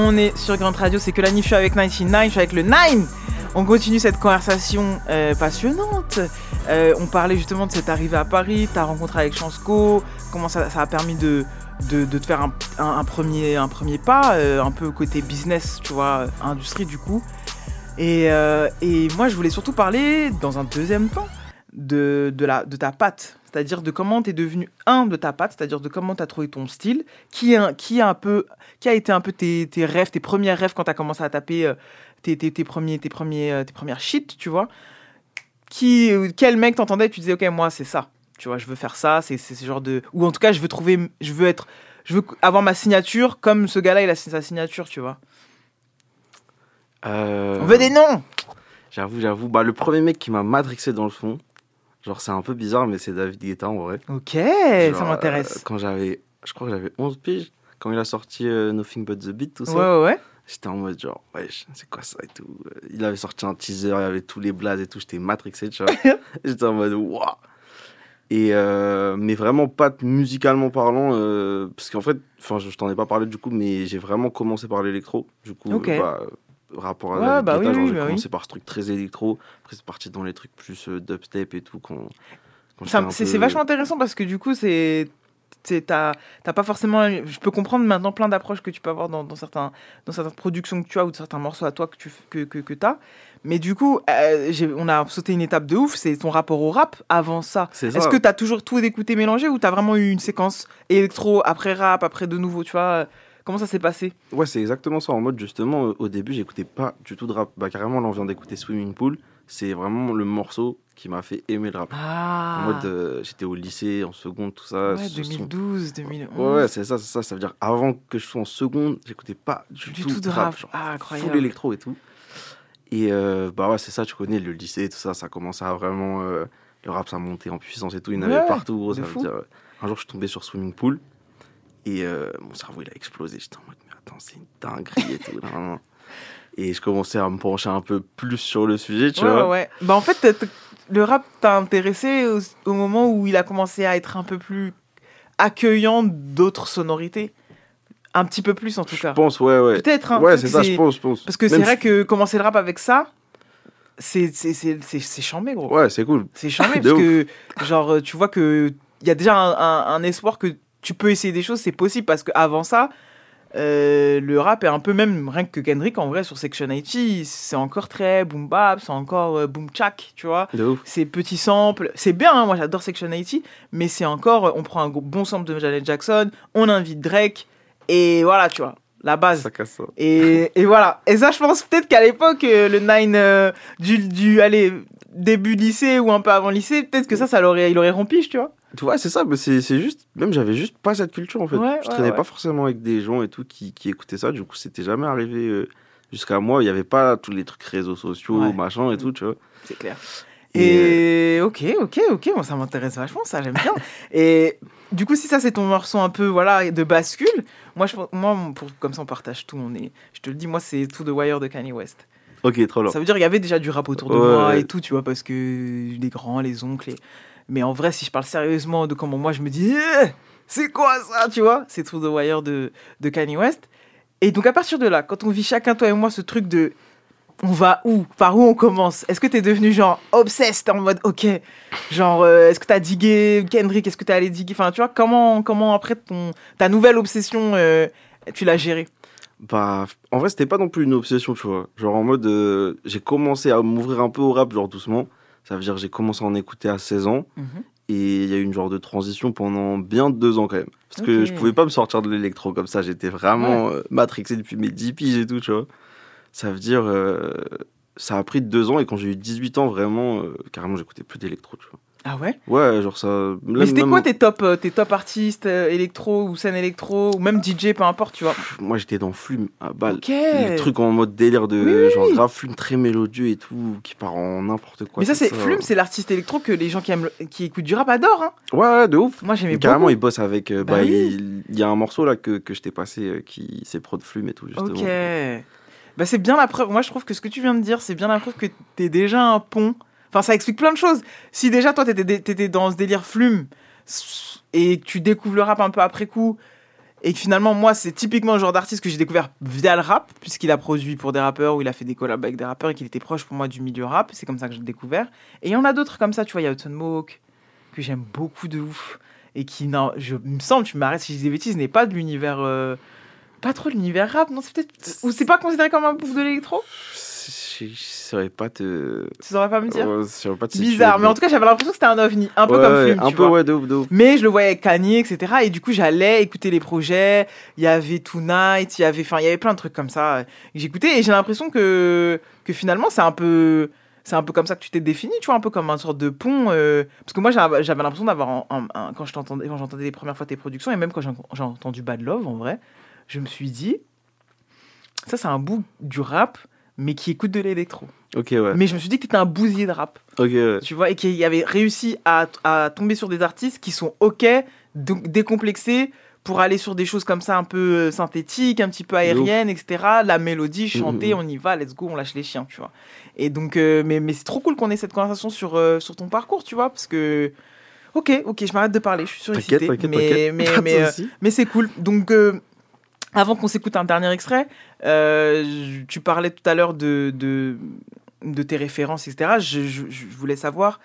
On est sur Grand Radio, c'est que la nuit, je suis avec 99, je suis avec le 9. On continue cette conversation euh, passionnante. Euh, on parlait justement de cette arrivée à Paris, ta rencontre avec Chansco, comment ça, a permis de, te faire un, premier, pas, euh, un peu côté business, tu vois, industrie du coup. Et, moi, je voulais surtout parler, dans un deuxième temps, de, de ta patte. C'est-à-dire de comment tu es devenu un de ta patte, c'est-à-dire de comment tu as trouvé ton style, qui, un- qui, est un peu, qui a été un peu tes, tes rêves, tes premiers rêves quand tu as commencé à taper euh, tes, tes, tes premiers, tes, premiers, euh, tes premières shit, tu vois. Qui, euh, quel mec t'entendais et tu disais, ok, moi, c'est ça. Tu vois, je veux faire ça, c'est c'est ce genre de. Ou en tout cas, je veux trouver. Je veux être. Je veux avoir ma signature comme ce gars-là, il a sa signature, tu vois. Euh, On veut des noms J'avoue, j'avoue. Bah, le premier mec qui m'a matrixé dans le fond, genre c'est un peu bizarre, mais c'est David Guetta en vrai. Ok, ça m'intéresse. euh, quand j'avais, je crois que j'avais 11 piges, quand il a sorti euh, Nothing But The Beat, tout ça. Ouais, ouais, ouais. J'étais en mode genre, wesh, c'est quoi ça et tout. Euh, Il avait sorti un teaser, il y avait tous les blazes et tout, j'étais matrixé, tu vois. j'étais en mode, waouh. Et euh, mais vraiment pas musicalement parlant, euh, parce qu'en fait, enfin, je, je t'en ai pas parlé du coup, mais j'ai vraiment commencé par l'électro. Du coup, Ok. euh, bah, rapport à Ouais, David bah oui, oui, j'ai bah commencé oui. par ce truc très électro. Après, c'est parti dans les trucs plus euh, dubstep et tout. Quand, quand Ça- j'étais un C'est peu- vachement intéressant parce que du coup, c'est. T'as pas forcément. Je peux comprendre maintenant plein d'approches que tu peux avoir dans, dans, certains, dans certaines productions que tu as ou de certains morceaux à toi que tu que, que, que as. Mais du coup, euh, on a sauté une étape de ouf, c'est ton rapport au rap avant ça. Est-ce que tu as toujours tout écouté mélangé ou tu as vraiment eu une séquence électro, après rap, après de nouveau, tu vois? Comment ça s'est passé Ouais, c'est exactement ça. En mode, justement, euh, au début, j'écoutais pas du tout de rap. Bah, carrément, là, on vient d'écouter Swimming Pool. C'est vraiment le morceau qui m'a fait aimer le rap. Ah. En mode, euh, j'étais au lycée, en seconde, tout ça. Ouais, ce son- 2012, 2011. Ouais, ouais, c'est ça, c'est ça. Ça veut dire, avant que je sois en seconde, j'écoutais pas du, Du tout, tout de rap. rap. genre, Ah, full incroyable. électro et tout. Et euh, bah ouais, c'est ça, tu connais le lycée, tout ça, ça commençait à vraiment. euh, le rap, ça montait en puissance et tout. Il y en avait Ouais, partout, gros. de Ça veut fou. dire, un jour, je suis tombé sur Swimming Pool et euh, mon cerveau, il a explosé. J'étais en mode, mais attends, c'est une dinguerie et tout. Et je commençais à me pencher un peu plus sur le sujet, tu ouais, vois. ouais. Bah, en fait, le rap t'a intéressé au, au moment où il a commencé à être un peu plus accueillant d'autres sonorités? Un petit peu plus, en tout cas. Je pense, ouais, ouais. Peut-être. hein, Ouais, c'est ça, je pense, je pense. Parce que c'est vrai que commencer le rap avec ça, c'est chambé, gros. Ouais, c'est cool. C'est chambé, parce ouf. que, genre, tu vois que il y a déjà un, un- un espoir que tu peux essayer des choses, c'est possible, parce qu'avant ça, euh, le rap est un peu même, rien que Kendrick, en vrai, sur Section 80, c'est encore très boom bap, c'est encore euh, boom chak, tu vois. C'est petit sample, c'est bien, hein, moi j'adore Section 80, mais c'est encore, on prend un bon sample de Janet Jackson, on invite Drake, et voilà, tu vois, la base. Ça casse ça. Et, et voilà. Et ça, je pense peut-être qu'à l'époque, euh, le 9 euh, du, du allez, début lycée ou un peu avant lycée, peut-être que ça, ça l'aurait, il aurait rompi, tu vois. Tu vois, c'est ça, mais c'est c'est juste. Même j'avais juste pas cette culture en fait. Ouais, je traînais ouais. pas forcément avec des gens et tout qui, qui écoutaient ça. Du coup, c'était jamais arrivé euh, jusqu'à moi. Il y avait pas tous les trucs réseaux sociaux, machin et tout, tu vois. C'est clair. Et, Et ok, ok, ok, bon, ça m'intéresse vachement, ça j'aime bien. et du coup, si ça c'est ton morceau un peu voilà de bascule, moi, je, moi pour, comme ça on partage tout, on est, je te le dis, moi c'est tout The Wire de Kanye West. Ok, trop lourd. Ça veut dire qu'il y avait déjà du rap autour de moi et tout, tu vois, parce que les grands, les oncles. et- Mais en vrai, si je parle sérieusement de comment moi je me dis, Eh, c'est quoi ça, tu vois? C'est Through the Wire de, de Kanye West. Et donc à partir de là, quand on vit chacun, toi et moi, ce truc de on va où? Par où on commence? Est-ce que t'es devenu genre obsessed en mode ok Genre euh, est-ce que t'as digué Kendrick Est-ce que t'es allé diguer? Enfin tu vois comment comment après ton ta nouvelle obsession euh, tu l'as gérée? Bah, en vrai, c'était pas non plus une obsession, tu vois. Genre en mode, euh, j'ai commencé à m'ouvrir un peu au rap, genre doucement. Ça veut dire que j'ai commencé à en écouter à 16 ans. Mhm. Et il y a eu une genre de transition pendant bien deux ans quand même. Parce que je pouvais pas me sortir de l'électro comme ça. J'étais vraiment Ouais. euh, matrixé depuis mes 10 piges et tout, tu vois. Ça veut dire, euh, ça a pris deux ans. Et quand j'ai eu 18 ans, vraiment, euh, carrément, j'écoutais plus d'électro, tu vois. Ah ouais? Ouais, genre ça. Mais c'était quoi tes top euh, tes top artistes euh, électro ou scène électro ou même DJ peu importe tu vois? Moi, j'étais dans Flume à balle. Ok. Les trucs en mode délire de Oui, genre grave Flume très mélodieux et tout, qui part en n'importe quoi. Mais ça c'est Flume c'est l'artiste électro que les gens qui aiment le- qui écoutent du rap adorent hein. Ouais, ouais, de ouf. Moi j'aimais Carrément, beaucoup. il bosse avec. euh, Bah bah, oui. il, y a un morceau là que, que je t'ai passé euh, qui c'est prod Flume et tout, justement. Ok. Bah, c'est bien la preuve. Moi, je trouve que ce que tu viens de dire, c'est bien la preuve que t'es déjà un pont. Enfin, ça explique plein de choses. Si déjà, toi, t'étais, dans ce délire flume et que tu découvres le rap un peu après coup, et que finalement, moi, c'est typiquement le genre d'artiste que j'ai découvert via le rap, puisqu'il a produit pour des rappeurs ou il a fait des collabs avec des rappeurs et qu'il était proche pour moi du milieu rap. C'est comme ça que je l'ai découvert. Et il y en a d'autres comme ça, tu vois. Il y a Hudson que j'aime beaucoup de ouf. Et qui, non, je, me semble, tu m'arrêtes si je dis des bêtises, n'est pas de l'univers. euh, pas trop l'univers rap, non, c'est peut-être. Ou c'est pas considéré comme un bouffe de l'électro? Je je saurais pas te. Tu saurais pas me dire Ouais, je pas te situer, Bizarre, mais en tout cas, j'avais l'impression que c'était un ovni, un peu Ouais, comme Flume, Un tu peu, vois. ouais, de ouf, de ouf. Mais je le voyais avec Kanye, etc. Et du coup, j'allais écouter les projets. Il y avait Tonight, il y avait, enfin, il y avait plein de trucs comme ça euh, que j'écoutais. Et j'ai l'impression que, que finalement, c'est un peu, c'est un peu comme ça que tu t'es défini, tu vois, un peu comme une sorte de pont. euh, parce que moi, j'avais l'impression d'avoir, un- un- un- quand je j'entendais les premières fois tes productions, et même quand j'ai entendu Bad Love, en vrai, je me suis dit, ça, c'est un bout du rap, mais qui écoute de l'électro. Ok, ouais. Mais je me suis dit que t'étais un bousier de rap Ok, ouais. tu vois, et qui avait réussi à, à tomber sur des artistes qui sont ok, décomplexés, pour aller sur des choses comme ça un peu euh, synthétiques, un petit peu aériennes, etc. La mélodie, chanter, Mhm. on y va, let's go, on lâche les chiens, tu vois. Et donc, euh, mais, mais c'est trop cool qu'on ait cette conversation sur, euh, sur ton parcours, tu vois, parce que. Ok, ok, je m'arrête de parler, je suis t'inquiète, mais, mais, de mais, euh, mais c'est cool. Donc, euh, avant qu'on s'écoute un dernier extrait, euh, tu parlais tout à l'heure de, de, de tes références, etc. Je, je- je voulais savoir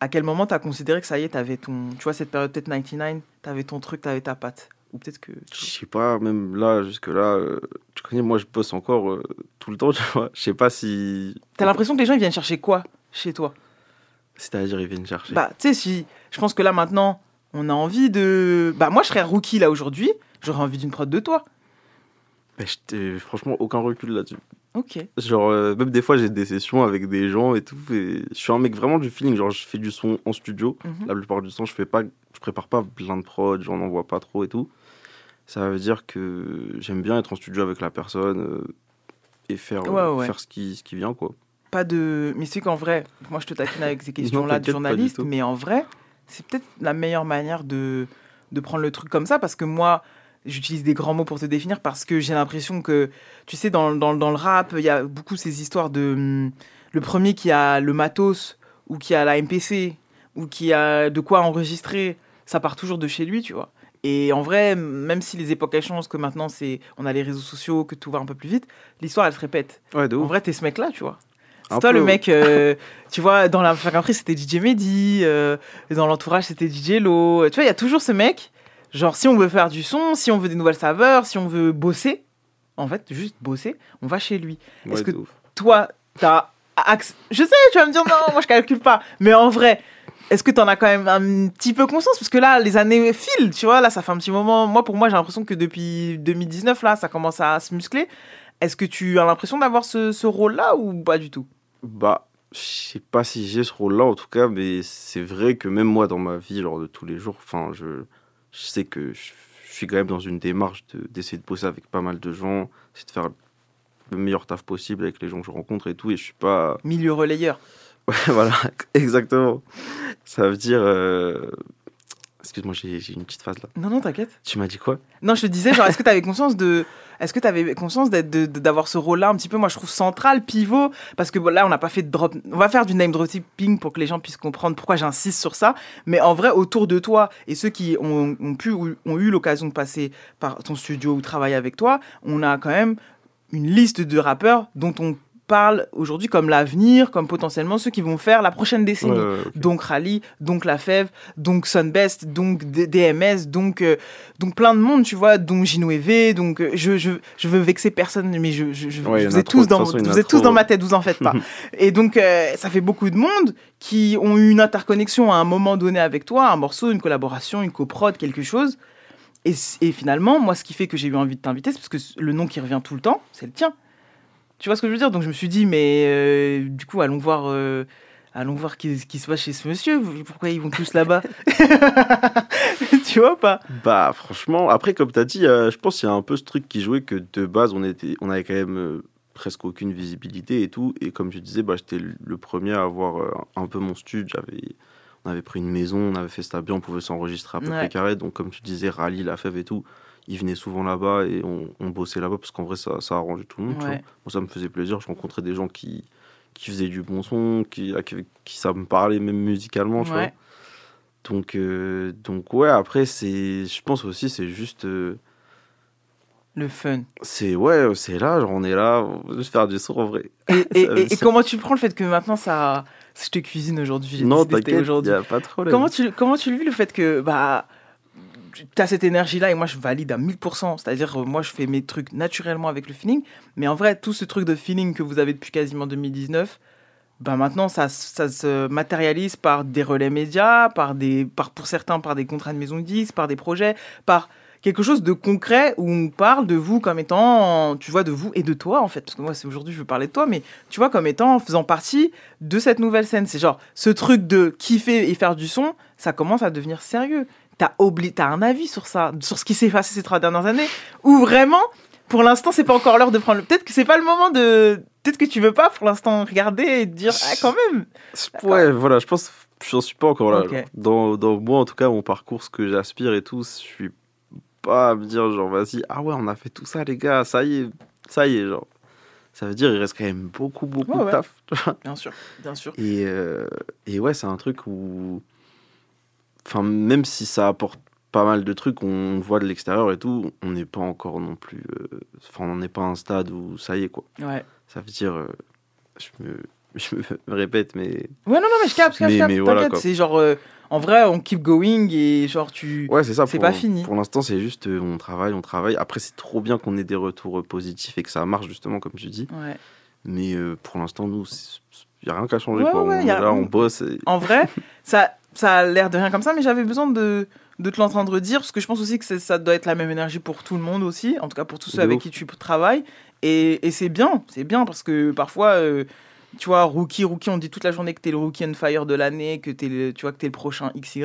à quel moment tu as considéré que ça y est, tu avais ton. Tu vois, cette période, peut-être 99, tu avais ton truc, tu avais ta patte? Ou peut-être que. Je sais pas, même là, jusque-là, euh, tu connais, moi, je bosse encore euh, tout le temps, tu vois. Je sais pas si. T'as l'impression que les gens ils viennent chercher quoi chez toi? C'est-à-dire, ils viennent chercher. Bah, tu sais, si. Je pense que là maintenant, on a envie de. Bah, moi, je serais rookie là aujourd'hui, j'aurais envie d'une prod de toi. Bah, franchement, aucun recul là-dessus. Ok. Genre, euh, même des fois, j'ai des sessions avec des gens et tout. Et je suis un mec vraiment du feeling. Genre, je fais du son en studio. Mhm. La plupart du temps, je fais pas, je prépare pas plein de prods, j'en envoie pas trop et tout. Ça veut dire que j'aime bien être en studio avec la personne euh, et faire, Ouais, euh, ouais. faire ce, qui, ce qui vient, quoi. Pas de. Mais c'est qu'en vrai, moi je te taquine avec ces questions-là de journaliste, mais en vrai, c'est peut-être la meilleure manière de, de prendre le truc comme ça parce que moi, j'utilise des grands mots pour te définir parce que j'ai l'impression que, tu sais, dans, dans, dans le rap, il y a beaucoup ces histoires de. hum, Le premier qui a le matos ou qui a la MPC ou qui a de quoi enregistrer, ça part toujours de chez lui, tu vois. Et en vrai, même si les époques elles changent, que maintenant c'est, on a les réseaux sociaux, que tout va un peu plus vite, l'histoire elle se répète. Ouais, de En ouf. vrai, t'es ce mec-là, tu vois. C'est toi peu, le mec, euh, tu vois, dans la Free, c'était DJ Mehdi, euh, dans l'entourage, c'était DJ Lo. Tu vois, il y a toujours ce mec, genre, si on veut faire du son, si on veut des nouvelles saveurs, si on veut bosser, en fait, juste bosser, on va chez lui. Ouais, Est-ce que ouf. toi, t'as. Je sais, tu vas me dire, non, moi, je calcule pas. Mais en vrai, est-ce que t'en as quand même un petit peu conscience? Parce que là, les années filent, tu vois, là, ça fait un petit moment. Moi, pour moi, j'ai l'impression que depuis 2019, là, ça commence à se muscler. Est-ce que tu as l'impression d'avoir ce, ce rôle-là ou pas du tout? Bah, je sais pas si j'ai ce rôle-là en tout cas, mais c'est vrai que même moi dans ma vie, genre de tous les jours, enfin, je, je sais que je, je suis quand même dans une démarche de- d'essayer de, bosser avec pas mal de gens, essayer de faire le meilleur taf possible avec les gens que je rencontre et tout, et je suis pas. Milieu relayeur. Ouais, voilà, exactement. Ça veut dire. euh, Excuse-moi, j'ai une petite phase là. Non, non, t'inquiète. Tu m'as dit quoi? Non, je te disais, genre, est-ce que tu avais conscience de. Est-ce que tu avais conscience d'avoir ce rôle-là un petit peu, moi je trouve central, pivot, parce que bon, là on n'a pas fait de drop. On va faire du name dropping pour que les gens puissent comprendre pourquoi j'insiste sur ça. Mais en vrai, autour de toi et ceux qui ont, ont pu ou ont eu l'occasion de passer par ton studio ou travailler avec toi, on a quand même une liste de rappeurs dont on parle aujourd'hui comme l'avenir, comme potentiellement ceux qui vont faire la prochaine décennie. Ouais, ouais, ok. Donc Rally, donc La Fève, donc Sunbest, donc D- DMS, donc, euh, donc plein de monde, tu vois, donc Gino EV, donc euh, je, je, je veux vexer personne, mais je, je, Ouais, vous a êtes trop, tous dans, façon, vous êtes tous dans ma tête, vous en faites pas. Et donc euh, ça fait beaucoup de monde qui ont eu une interconnexion à un moment donné avec toi, un morceau, une collaboration, une coprod, quelque chose. Et, et finalement, moi, ce qui fait que j'ai eu envie de t'inviter, c'est parce que le nom qui revient tout le temps, c'est le tien. Tu vois ce que je veux dire? Donc je me suis dit, mais euh, du coup, allons voir, euh, allons voir qui- ce qui se passe chez ce monsieur. Pourquoi ils vont tous là-bas? Tu vois pas? Bah franchement, après comme tu as dit, euh, je pense qu'il y a un peu ce truc qui jouait que de base on était, on avait quand même presque aucune visibilité et tout. Et comme je disais, bah, j'étais le- premier à avoir un peu mon studio. J'avais, on avait pris une maison, on avait fait ça bien, on pouvait s'enregistrer à peu Ouais. près carré. Donc comme tu disais, Rally, La Fève et tout, ils venaient souvent là-bas et on, on bossait là-bas parce qu'en vrai ça, ça arrangeait tout le monde. Ouais. Moi ça me faisait plaisir, je rencontrais des gens qui, qui faisaient du bon son, qui, qui, qui savent me parler même musicalement, tu Ouais. vois. Donc, euh, donc ouais, après, c'est, je pense aussi, c'est juste. euh, Le fun. c'est, ouais, c'est là, genre, on est là, on veut faire du son en vrai. Et, et- comment tu prends le fait que maintenant ça. Je te cuisine aujourd'hui. Non, t'inquiète, aujourd'hui. a pas de problème. Comment tu, comment tu le vis le fait que bah, tu as cette énergie-là et moi je valide à 1000%. C'est-à-dire, euh, moi je fais mes trucs naturellement avec le feeling. Mais en vrai, tout ce truc de feeling que vous avez depuis quasiment 2019, bah maintenant ça, ça se matérialise par des relais médias, par des, par, pour certains par des contrats de maison de 10, par des projets, par quelque chose de concret où on parle de vous comme étant, tu vois, de vous et de toi en fait. Parce que moi, c'est aujourd'hui, je veux parler de toi, mais tu vois, comme étant, faisant partie de cette nouvelle scène. C'est genre, ce truc de kiffer et faire du son, ça commence à devenir sérieux. T'as oublié, t'as un avis sur ça, sur ce qui s'est passé ces trois dernières années, ou vraiment, pour l'instant, c'est pas encore l'heure de prendre. Peut-être que c'est pas le moment de. Peut-être que tu veux pas pour l'instant regarder et te dire, ah, quand même. Ouais, voilà, je pense, j'en suis pas encore là. Dans, dans moi, en tout cas, mon parcours, ce que j'aspire et tout, je suis pas à me dire, genre, vas-y, ah ouais, on a fait tout ça, les gars, ça y est, ça y est, genre. Ça veut dire, il reste quand même beaucoup, beaucoup Ouais, de ouais. taf. Bien sûr, bien sûr. Et, euh, et ouais, c'est un truc où. Enfin, même si ça apporte pas mal de trucs, on voit de l'extérieur et tout, on n'est pas encore non plus. euh, Enfin, on n'est pas à un stade où ça y est, quoi. Ouais. Ça veut dire. euh, je, me, je me répète, mais. Ouais, non, non, mais je capte, je capte, voilà, c'est genre, euh, en vrai, on keep going et genre, tu. Ouais, c'est ça. C'est pour- pas fini. Pour l'instant, c'est juste euh, on travaille, on travaille. Après, c'est trop bien qu'on ait des retours euh, positifs et que ça marche, justement, comme tu dis. Ouais. Mais euh, pour l'instant, nous, il n'y a rien qu'à changer. Ouais, quoi. ouais, on y a- là, on bosse. et- En vrai, ça, ça a l'air de rien comme ça, mais j'avais besoin de, de te l'entendre dire, parce que je pense aussi que ça doit être la même énergie pour tout le monde aussi, en tout cas pour tous ceux De avec ouf. qui tu travailles. Et, et c'est bien, c'est bien, parce que parfois, euh, tu vois, rookie, rookie, on dit toute la journée que t'es le rookie on fire de l'année, que t'es le, tu vois, que t'es le prochain XY.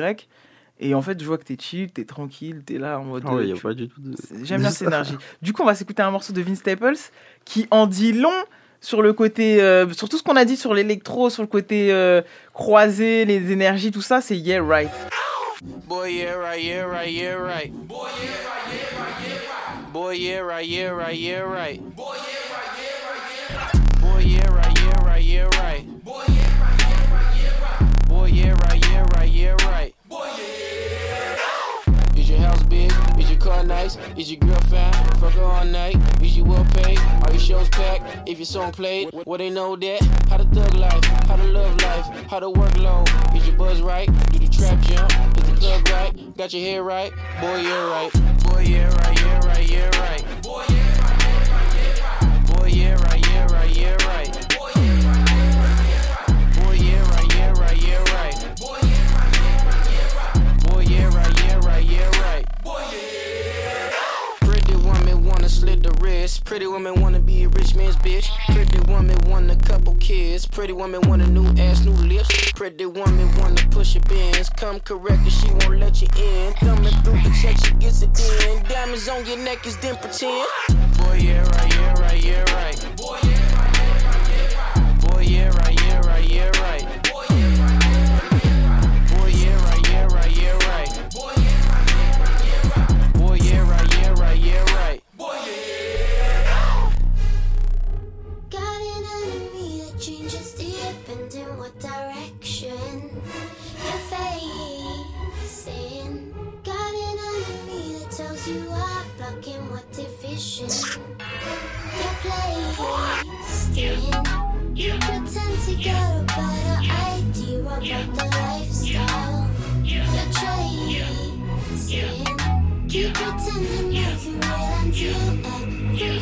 Et en fait, je vois que t'es chill, t'es tranquille, t'es là en mode. Ah ouais, euh, y a tu- pas du tout de- J'aime bien cette énergie. Du coup, on va s'écouter un morceau de Vince Staples qui en dit long sur le côté, euh, sur tout ce qu'on a dit sur l'électro, sur le côté euh, croisé, les énergies, tout ça, c'est Yeah Right. Boy, yeah, right, yeah, right, yeah, right. Boy, yeah, right, yeah, right, yeah, right. Boy, yeah, right, yeah, right, yeah, right. Car nice? Is your girl fine? Fuck her all night. Is you well paid? Are your shows packed? If your song played, well they know that. How the thug life? How the love life? How to work workload? Is your buzz right? Do the trap jump? Is the club right? Got your hair right? Boy, you're right. Boy, yeah, right, yeah, right, yeah, right. Boy, yeah, Pretty woman wanna be a rich man's bitch. Pretty woman want a couple kids. Pretty woman want a new ass, new lips. Pretty woman wanna push your bins. Come correct and she won't let you in. Thumbing through the check, she gets it in. Diamonds on your neck is then pretend. Boy, yeah, right, yeah, right, yeah, right. You pretend to get a better idea about the lifestyle. You're trying. Keep pretending like you're real until every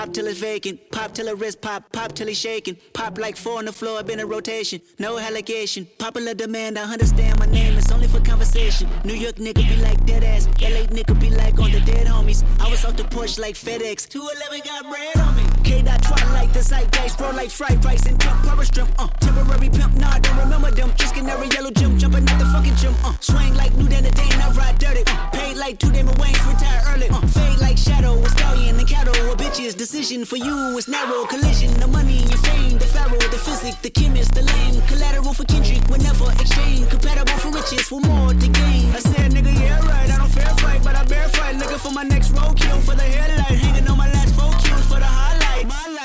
Pop till it's vacant, pop till her wrist pop, pop till he's shaking. Pop like four on the floor, I've been in rotation, no allegation. Popular demand, I understand my name, it's only for conversation. New York nigga be like dead ass, LA nigga be like on the dead homies. I was off the porch like FedEx, 211 got bread on me. K dot twilight, the zeitgeist, bro like fried rice and temp, power strip, uh. Temporary pimp, nah, I don't remember them. Just canary yellow gym, jumping at the fucking gym, uh. Swing like new than a day, and I ride dirty, uh. Paid like two Damon Wayne's, retire early, uh. Fade like shadow, a stallion and cattle, a bitch's decision for you is narrow. Collision, the money your fame, the pharaoh, the physic, the chemist, the lame. Collateral for Kendrick, we never exchange. Compatible for riches, for more to gain. I said, nigga, yeah, right, I don't fair fight, but I bear fight. Looking for my next roadkill for the headlight. Hanging on my last four kills for the highlight.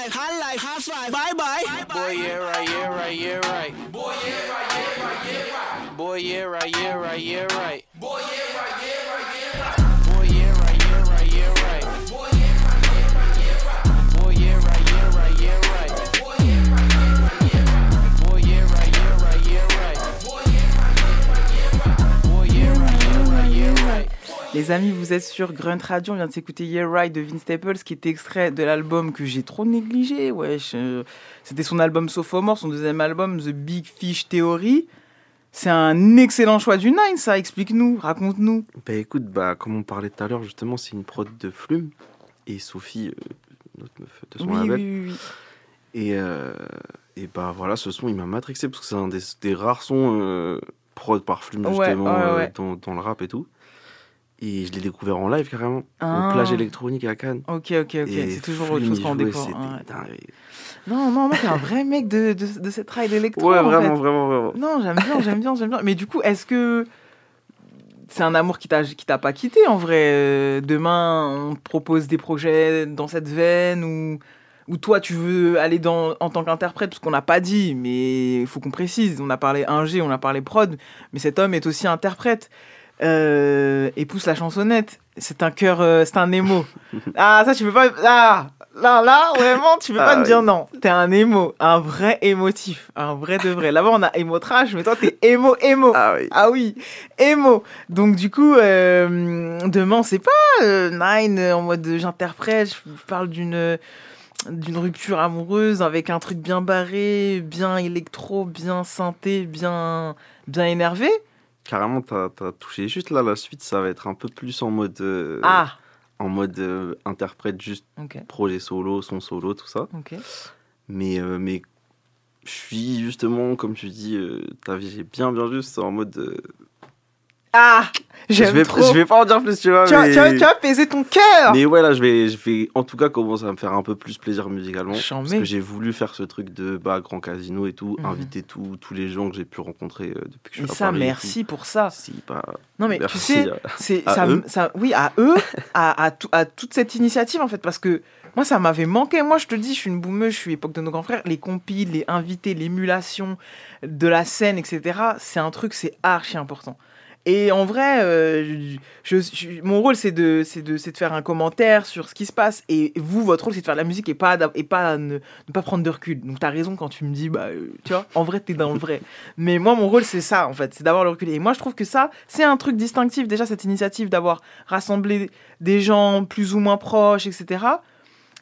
Life, high life, high five, bye bye. Boy, yeah, right, yeah, right, yeah, right. Boy, yeah, right, yeah, right, yeah, right. Boy, yeah, right, yeah, right, yeah, right. Boy, yeah, right, yeah, Les amis, vous êtes sur Grunt Radio, on vient de s'écouter Yeah Right de Vince Staples, qui est extrait de l'album que j'ai trop négligé. Wesh. euh, C'était son album Sophomore, son deuxième album, The Big Fish Theory. C'est un excellent choix du Nine, ça. Explique-nous, raconte-nous. Bah écoute, bah, comme on parlait tout à l'heure, justement, c'est une prod de Flume et Sophie, euh, notre meuf de son Oui, label. oui, oui, oui. Et, euh, et bah voilà, ce son, il m'a matrixé parce que c'est un des, des rares sons euh, prod par Flume, Ouais, justement, ouais, ouais. Dans, dans le rap et tout. Et je l'ai découvert en live carrément, Ah. au plage électronique à Cannes. Ok, ok, ok. C'est toujours autre chose qu'on découvre. ouais. Non, non, moi, t'es un vrai mec de, de, de cette ride électro. Ouais, en vraiment, fait. vraiment, vraiment. Non, j'aime bien, j'aime bien, j'aime bien. Mais du coup, est-ce que c'est un amour qui t'a pas quitté en vrai Euh, Demain, on te propose des projets dans cette veine ou ou toi tu veux aller dans en tant qu'interprète parce qu'on n'a pas dit, mais il faut qu'on précise. On a parlé ingé, on a parlé prod, mais cet homme est aussi interprète. Euh, et pousse la chansonnette. C'est un cœur, euh, c'est un émo. ah ça tu peux pas. Ah là là vraiment tu peux pas Ah, me dire non. T'es un émo, un vrai émotif, un vrai de vrai. Là-bas on a émo trash, mais toi t'es émo émo. Ah oui. Ah oui, émo. Donc du coup euh, demain c'est pas Nine en mode j'interprète, je parle d'une d'une rupture amoureuse avec un truc bien barré, bien électro, bien synthé, bien bien énervé. Carrément, t'as as touché juste là, la suite, ça va être un peu plus en mode. euh, Ah. En mode euh, interprète, juste projet solo, son solo, tout ça. Mais, euh, mais je suis justement, comme tu dis, t'as vu, j'ai bien, bien juste en mode. Euh, Ah, je vais, trop. je vais pas en dire plus, tu vois. Tu as, mais... tu as- tu as apaisé ton cœur. Mais ouais, là, je vais, je vais en tout cas commencer à me faire un peu plus plaisir musicalement. Parce que j'ai voulu faire ce truc de bah, grand casino et tout, Mhm. inviter tous tous les gens que j'ai pu rencontrer euh, depuis que je Et suis à ça, Paris et merci tout. pour ça. Si, bah, Non mais tu sais, à- c'est ça, ça- oui à eux, à, à, tout- à toute cette initiative en fait, parce que moi ça m'avait manqué. Moi je te dis, je suis une boumeuse, je suis époque de nos grands frères. Les compiles, les invités, l'émulation de la scène, etc. C'est un truc, c'est archi important. Et en vrai, euh, mon rôle c'est de, faire un commentaire sur ce qui se passe. Et vous, votre rôle c'est de faire de la musique et pas, et ne, pas prendre de recul. Donc t'as raison quand tu me dis, bah, euh, tu vois, en vrai t'es dans le vrai. Mais moi, mon rôle, c'est ça, en fait, c'est d'avoir le recul. Et moi, je trouve que ça, c'est un truc distinctif, déjà, cette initiative d'avoir rassemblé des gens plus ou moins proches, etc.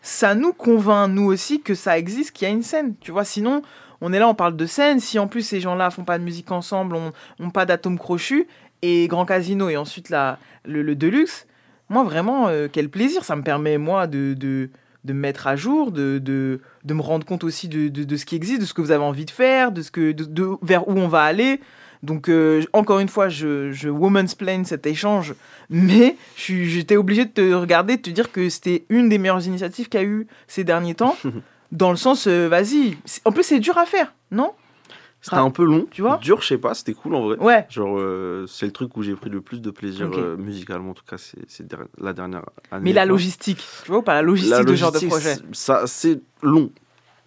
Ça nous convainc, nous aussi, que ça existe, qu'il y a une scène. Tu vois, sinon, on est là, on parle de scène. Si en plus ces gens-là font pas de musique ensemble, on ont pas d'atomes crochus, et Grand Casino, et ensuite la, le, le Deluxe, moi, vraiment, euh, quel plaisir. Ça me permet, moi, de. de de me mettre à jour, de, de, de me rendre compte aussi de, de, de ce qui existe, de ce que vous avez envie de faire, de ce que, de, de- vers où on va aller. Donc, euh, encore une fois, je, je woman's plane cet échange, mais j'étais obligé de te regarder, de te dire que c'était une des meilleures initiatives qu'il y a eu ces derniers temps, dans le sens, euh, vas-y. En plus, c'est dur à faire, non? C'était un peu long. Tu vois Dur, je sais pas, c'était cool en vrai. Ouais. Genre, euh, c'est le truc où j'ai pris le plus de plaisir euh, musicalement, en tout cas, c'est la dernière année. Mais la logistique, tu vois, ou pas la logistique La de ce genre de logistique, projet c'est- Ça, c'est long.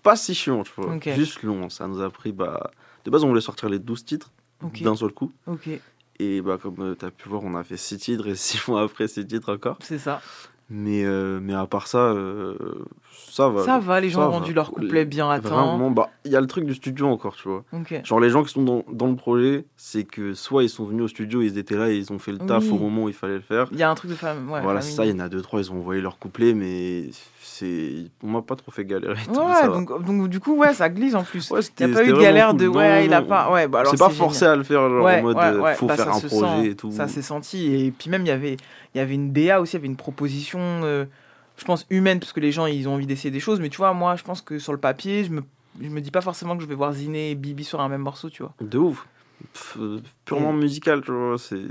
Pas si chiant, tu vois. Juste long. Ça nous a pris. Bah... De base, on voulait sortir les 12 titres d'un seul coup. Ok. Et bah, comme tu as pu voir, on a fait six titres et six mois après, six titres encore. C'est ça. Mais, euh, mais à part ça, euh, ça va. Ça va, les gens ont rendu leur couplet bien à temps. Vraiment, bah, il y a le truc du studio encore, tu vois. Genre, les gens qui sont dans, dans le projet, c'est que soit ils sont venus au studio, ils étaient là et ils ont fait le taf Oui. au moment où il fallait le faire. Il y a un truc de femme. Ouais, voilà, famille. ça, il y en a deux, trois, ils ont envoyé leur couplet, mais c'est. On m'a pas trop fait galérer. Ouais, donc, donc du coup, ouais, ça glisse en plus. il n'y a pas eu de galère de ouais, Non, il a pas. Ouais, bah alors c'est pas génial. forcé à le faire, genre, en mode, euh, faut bah, faire un projet sent, et tout. Ça s'est senti. Et puis même, il y avait, il y avait une DA aussi, il y avait une proposition, euh, je pense, humaine, parce que les gens, ils ont envie d'essayer des choses. Mais tu vois, moi, je pense que sur le papier, je me, je me dis pas forcément que je vais voir Ziné et Bibi sur un même morceau, tu vois. De ouf. Pff, euh, purement musical, tu vois. C'est.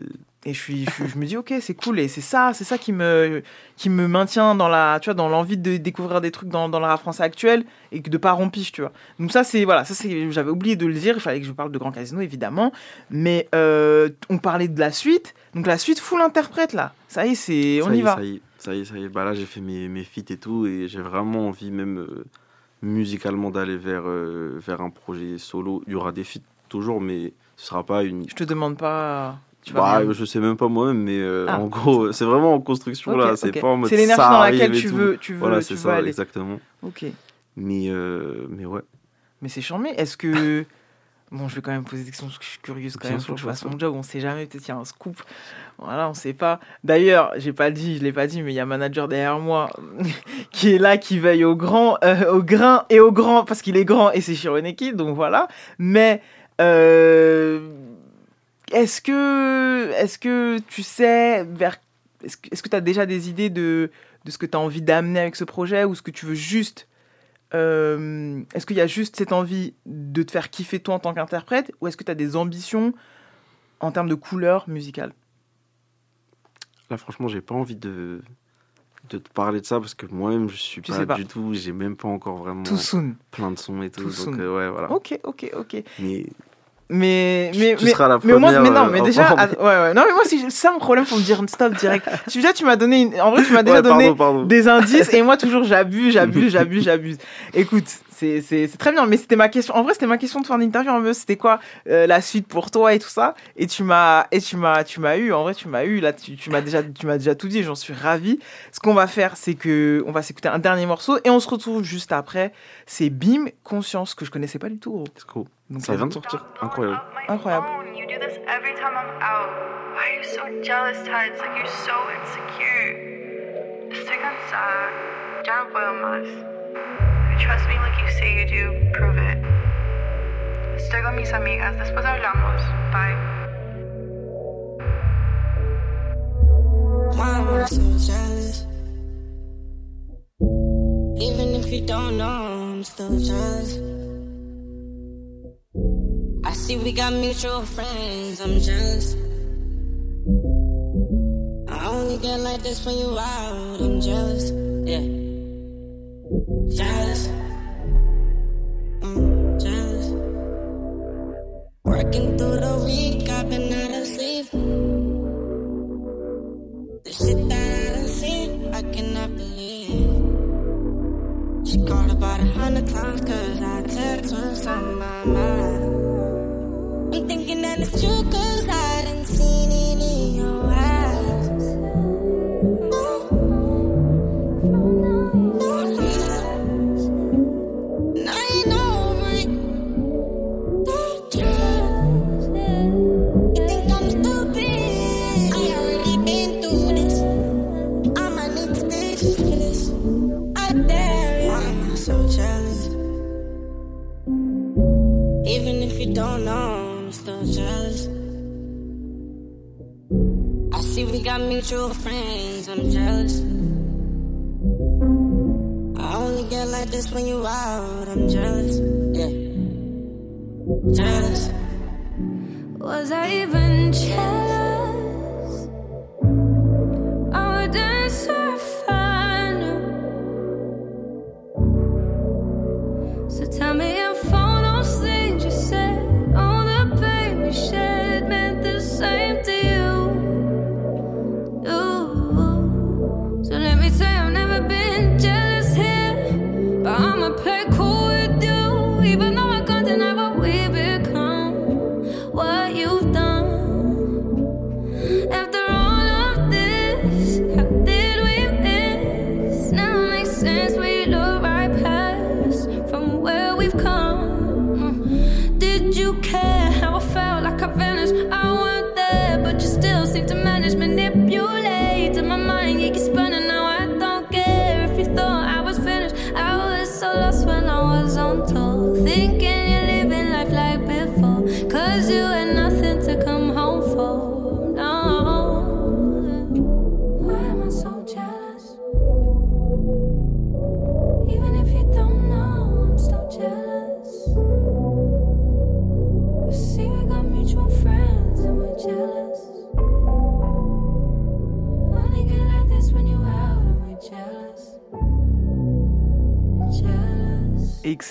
Et je, suis, je, suis- je me dis, ok, c'est cool. Et c'est ça, c'est ça qui me, qui me maintient dans la, tu vois, dans l'envie de découvrir des trucs dans, dans le rap français actuel et que de pas rompiche, tu vois. Donc ça, c'est, voilà, ça, c'est, j'avais oublié de le dire. Il fallait que je parle de Grand Casino, évidemment. Mais euh, on parlait de la suite. Donc la suite, full interprète, là. Ça y est, c'est, on y, va. Ça y est, ça y est, ça y est. Bah là, j'ai fait mes, mes feats et tout, et j'ai vraiment envie, même euh, musicalement, d'aller vers, euh, vers un projet solo. Il y aura des feats toujours, mais ce sera pas une. Je te demande pas. Tu Bah, bien. je sais même pas moi-même, mais euh, Ah. en gros, c'est vraiment en construction là. C'est ok. pas en mode. C'est l'énergie dans laquelle tu veux- tu veux- Voilà, c'est ça, aller. exactement. Ok. Mais, euh, mais ouais. Mais c'est charmé. Est-ce que. Bon, je vais quand même poser des questions parce que je suis curieuse quand Bien même sûr, pour que je fasse mon job. On sait jamais, peut-être qu'il y a un scoop. Voilà, on sait pas. D'ailleurs, j'ai pas dit, je l'ai pas dit, mais il y a un manager derrière moi qui est là, qui veille au grand, euh, au grain et au grand parce qu'il est grand et c'est Shironeki, donc voilà. Mais euh, est-ce que, est-ce que tu sais vers, est-ce que, tu as déjà des idées de, de ce que tu as envie d'amener avec ce projet ou ce que tu veux juste euh, est-ce qu'il y a juste cette envie de te faire kiffer toi en tant qu'interprète ou est-ce que tu as des ambitions en termes de couleur musicale? Là, franchement, j'ai pas envie de, de te parler de ça parce que moi-même, je suis pas, pas. du tout. J'ai même pas encore vraiment plein de sons et tout. Donc, euh, ouais, voilà. Ok, ok, ok. Mais Mais, Tu- mais, tu mais, seras la mais au moins, mais non, mais euh, déjà, en- ah, ouais, ouais. Non, mais moi, c'est ça mon problème pour me dire stop direct. tu, déjà, tu m'as donné, une- en vrai, tu m'as déjà Ouais, donné pardon. des indices et moi, toujours, j'abuse, j'abuse, j'abuse, j'abuse. Écoute, c'est, très bien, mais c'était ma question. En vrai, c'était ma question de faire une interview en mode, c'était quoi euh, la suite pour toi et tout ça? Et tu m'as, et tu m'as, tu m'as eu, en vrai, tu m'as eu, là, tu, tu m'as déjà, tu m'as déjà tout dit, j'en suis ravi. Ce qu'on va faire, c'est que on va s'écouter un dernier morceau et on se retrouve juste après. C'est Bim Conscience, que je connaissais pas du tout, gros. C'est cool. Donc, Ça vient de sortir. Incroyable. Incroyable. You do this every time I'm out. Why are you so jealous, Ty? It's like you're so insecure. Stick inside. Ya no puedo más. If you trust me like you say you do, prove it. Estoy con mis amigas. Después hablamos. Bye. Why am I so jealous? Even if you don't know, I'm still jealous. I see we got mutual friends, I'm jealous. I only get like this when you out, I'm jealous. Yeah. Jealous. Mm, jealous. Working through the week, I've been out of sleep. The shit that I done seen, I cannot believe. She called about a hundred times cause I text what's on my mind. I'm thinking that it's true cause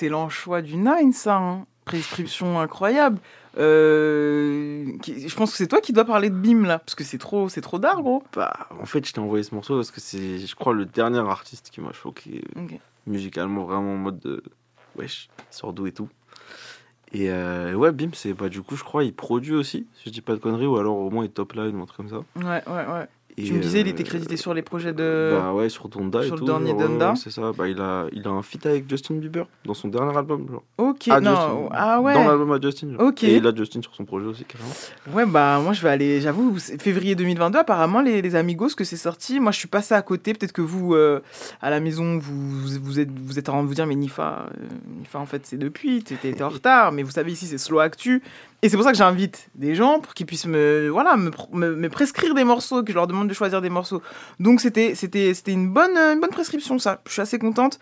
Excellent choix du Nine, ça. hein. Prescription incroyable. Euh, qui- je pense que c'est toi qui dois parler de Bim là, parce que c'est trop, c'est trop d'art, gros. Bah, en fait, je t'ai envoyé ce morceau parce que c'est, je crois, le dernier artiste qui m'a choqué musicalement, vraiment en mode de wesh, d'où et tout. Et euh, ouais, Bim, c'est bah, du coup, je crois, il produit aussi, si je dis pas de conneries, ou alors au moins il top line ou un truc comme ça. Ouais, ouais, ouais. Et, tu me disais, il euh, était crédité sur les projets de. Bah ouais, sur Donda sur et le tout. dernier genre, ouais, Donda. c'est ça. Bah, il, a, il a un feat avec Justin Bieber dans son dernier album. Genre. Ok, À non, Justin. ah ouais. Dans l'album à Justin. genre. Ok. Et il a Justin sur son projet aussi, carrément. Ouais, bah moi je vais aller, j'avoue, février 2022, apparemment les, les Amigos que c'est sorti, moi je suis passé à côté, peut-être que vous, euh, à la maison, vous, vous, êtes, vous êtes en train de vous dire, mais Nifa, euh, Nifa en fait c'est depuis, t'étais en retard, mais vous savez ici c'est slow actu, et c'est pour ça que j'invite des gens pour qu'ils puissent me, voilà, me, me, me prescrire des morceaux, que je leur demande de choisir des morceaux. Donc c'était, c'était, c'était une, bonne, une bonne prescription ça, je suis assez contente.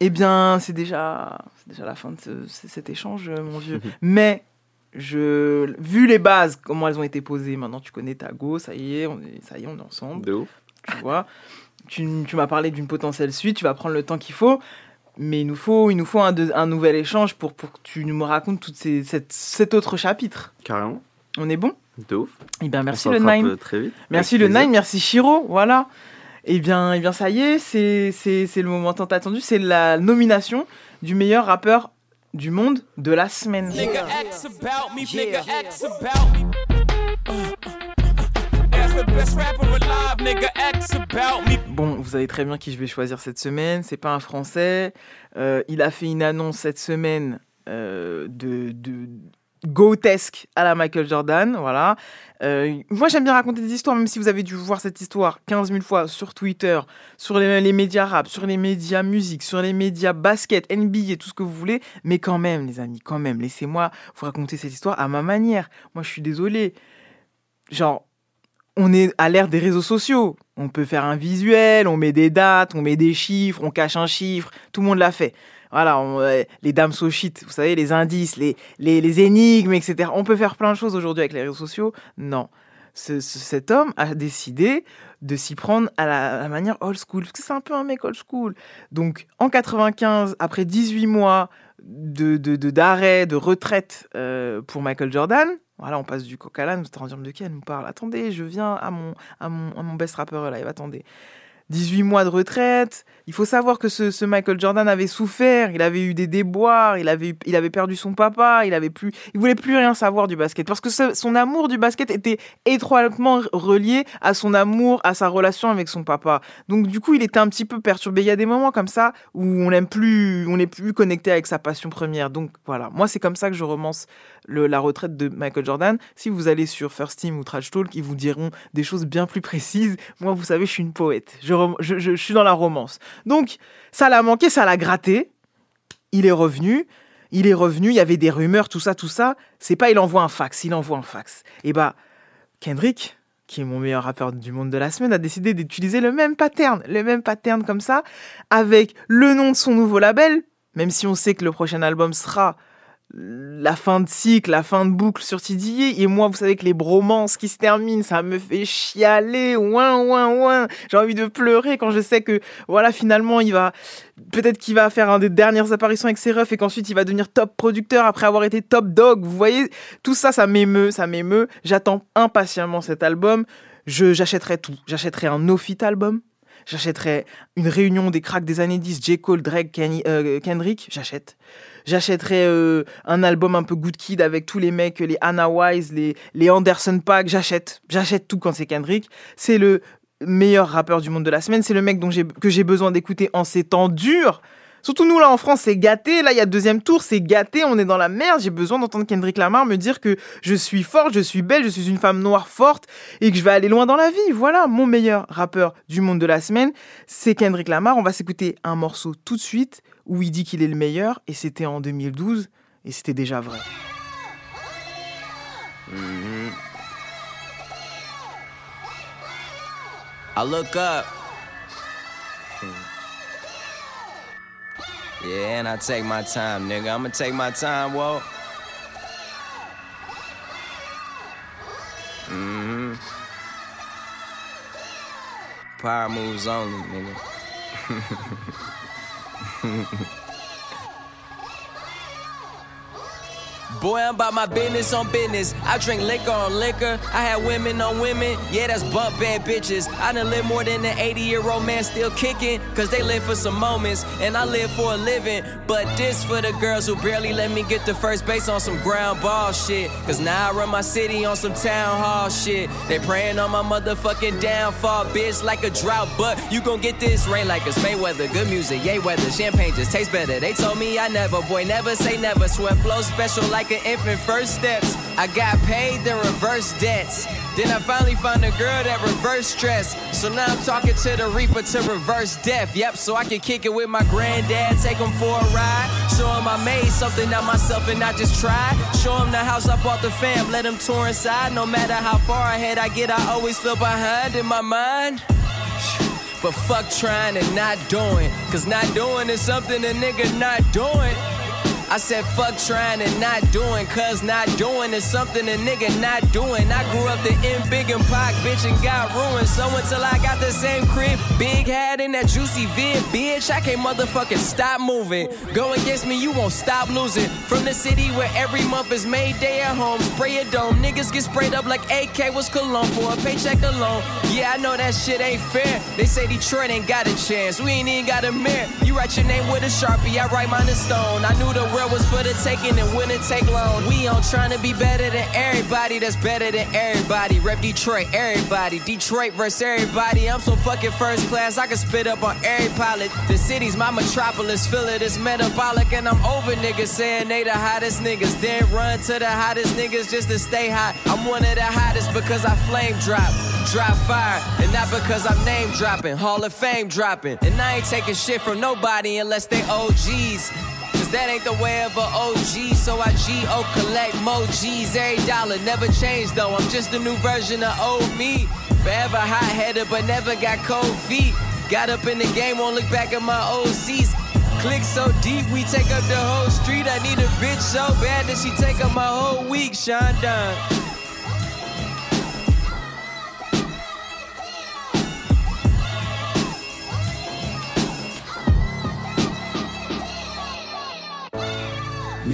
Eh bien, c'est déjà, c'est déjà la fin de ce- ce- cet échange, euh, mon vieux. Mais je, vu les bases, comment elles ont été posées, maintenant tu connais ta go, ça y est, on est, ça y est, on est ensemble. De ouf. Tu vois, tu, tu m'as parlé d'une potentielle suite, tu vas prendre le temps qu'il faut, mais il nous faut, il nous faut un, nouvel échange pour, pour que tu nous racontes tout cet autre chapitre. Carrément. On est bon? De ouf. Eh bien, merci On le Nine. euh, très vite. Merci Avec le. Nine, merci Shiro, voilà. Eh bien, eh bien ça y est, c'est c'est- c'est le moment tant attendu, c'est la nomination du meilleur rappeur du monde de la semaine. Nigga X about Bon, vous savez très bien qui je vais choisir cette semaine. C'est pas un Français. Euh, il a fait une annonce cette semaine euh, de, de grotesque à la Michael Jordan. Voilà. Euh, moi, j'aime bien raconter des histoires, même si vous avez dû voir cette histoire 15 000 fois sur Twitter, sur les, les médias rap, sur les médias musique, sur les médias basket, NBA, tout ce que vous voulez. Mais quand même, les amis, quand même, laissez-moi vous raconter cette histoire à ma manière. Moi, je suis désolé. Genre, on est à l'ère des réseaux sociaux. On peut faire un visuel, on met des dates, on met des chiffres, on cache un chiffre. Tout le monde l'a fait. Voilà, euh, les dames so shit, vous savez, les indices, les, les, les énigmes, etc. On peut faire plein de choses aujourd'hui avec les réseaux sociaux. Non. Ce- ce- cet homme a décidé de s'y prendre à la, à la manière old school, parce que c'est un peu un mec old school. Donc, en 95, après 18 mois de de- de- d'arrêt, de, retraite euh, pour Michael Jordan, voilà, on passe du coq à l'âne, vous êtes en de qui elle nous parle Attendez, je viens à mon, à mon, à mon best rapper live, attendez. 18 mois de retraite. Il faut savoir que ce, Michael Jordan avait souffert, il avait eu des déboires, il avait, il avait perdu son papa, il avait plus, il voulait plus rien savoir du basket parce que son amour du basket était étroitement relié à son amour, à sa relation avec son papa. Donc du coup, il était un petit peu perturbé. Il y a des moments comme ça où on n'aime plus, on n'est plus connecté avec sa passion première. Donc voilà, moi c'est comme ça que je romance le- la retraite de Michael Jordan. Si vous allez sur First Team ou Trash Talk, ils vous diront des choses bien plus précises. Moi, vous savez, je suis une poète. Je, je- suis dans la romance. Donc, ça l'a manqué, ça l'a gratté. Il est revenu. Il est revenu, il y avait des rumeurs, tout ça, tout ça. C'est pas il envoie un fax, il envoie un fax. Et bah, Kendrick, qui est mon meilleur rappeur du monde de la semaine, a décidé d'utiliser le même pattern, le même pattern comme ça, avec le nom de son nouveau label, même si on sait que le prochain album sera la fin de cycle, la fin de boucle sur TDI. Et moi, vous savez que les bromances qui se terminent, ça me fait chialer, ouin, ouin, ouin. J'ai envie de pleurer quand je sais que, voilà, finalement, il va, peut-être qu'il va faire un des dernières apparitions avec ses refs et qu'ensuite il va devenir top producteur après avoir été top dog. Vous voyez, tout ça, ça m'émeut, ça m'émeut. J'attends impatiemment cet album. Je, j'achèterai tout. J'achèterai un no-fit album. J'achèterai une réunion des cracks des années 10, J. Cole, Drake, euh, Kendrick. J'achète. J'achèterai euh, un album un peu good kid avec tous les mecs, les Anna Wise, les, les Anderson Paak. J'achète. J'achète tout quand c'est Kendrick. C'est le meilleur rappeur du monde de la semaine. C'est le mec dont que j'ai besoin d'écouter en ces temps durs. Surtout nous là en France, c'est gâté. Là, il y a deuxième tour, c'est gâté. On est dans la merde. J'ai besoin d'entendre Kendrick Lamar me dire que je suis forte, je suis belle, je suis une femme noire forte et que je vais aller loin dans la vie. Voilà, mon meilleur rappeur du monde de la semaine, c'est Kendrick Lamar. On va s'écouter un morceau tout de suite où il dit qu'il est le meilleur et c'était en 2012 et c'était déjà vrai. Mhm. I look up. Yeah, and I take my time, nigga. I'ma take my time, whoa. hmm Power moves only, nigga. Mm-hmm. Boy, I'm about my business on business. I drink liquor on liquor. I had women on women. Yeah, that's bump bad bitches. I done live more than an 80 year old man still kicking. Cause they live for some moments, and I live for a living. But this for the girls who barely let me get to first base on some ground ball shit. Cause now I run my city on some town hall shit. They praying on my motherfucking downfall, bitch, like a drought. But you gon' get this rain like it's Mayweather. Good music, yay weather. Champagne just tastes better. They told me I never, boy, never say never. Sweat flow special like an infant first steps. I got paid, then reverse debts. Then I finally found a girl that reverse stress. So now I'm talking to the Reaper to reverse death. Yep, so I can kick it with my granddad, take him for a ride. Show him I made something out myself and not just tried. Show him the house I bought the fam, let him tour inside. No matter how far ahead I get, I always feel behind in my mind. But fuck trying and not doing. Cause not doing is something a nigga not doing. I said fuck trying and not doing, cause not doing is something a nigga not doing. I grew up the M Big and Pac, bitch, and got ruined. So until I got the same crib, big hat in that juicy vid, bitch, I can't motherfucking stop moving. Go against me, you won't stop losing. From the city where every month is made day at home, spray a dome. Niggas get sprayed up like AK was cologne for a paycheck alone. Yeah, I know that shit ain't fair. They say Detroit ain't got a chance. We ain't even got a mirror. You write your name with a sharpie, I write mine in stone. I knew the world was for the taking and wouldn't take long. We on trying to be better than everybody that's better than everybody. Rep Detroit, everybody. Detroit versus everybody. I'm so fucking first class, I can spit up on every pilot. The city's my metropolis, feel it is metabolic, and I'm over niggas saying they the hottest niggas. Then run to the hottest niggas just to stay hot. I'm one of the hottest because I flame drop, drop fire, and not because I'm name dropping, Hall of Fame dropping. And I ain't taking shit from nobody unless they OGs. That ain't the way of a OG, so I G-O collect mo G's every dollar. Never changed though, I'm just a new version of old me. Forever hot headed, but never got cold feet. Got up in the game, won't look back at my old seats. Click so deep, we take up the whole street. I need a bitch so bad that she take up my whole week, Sean.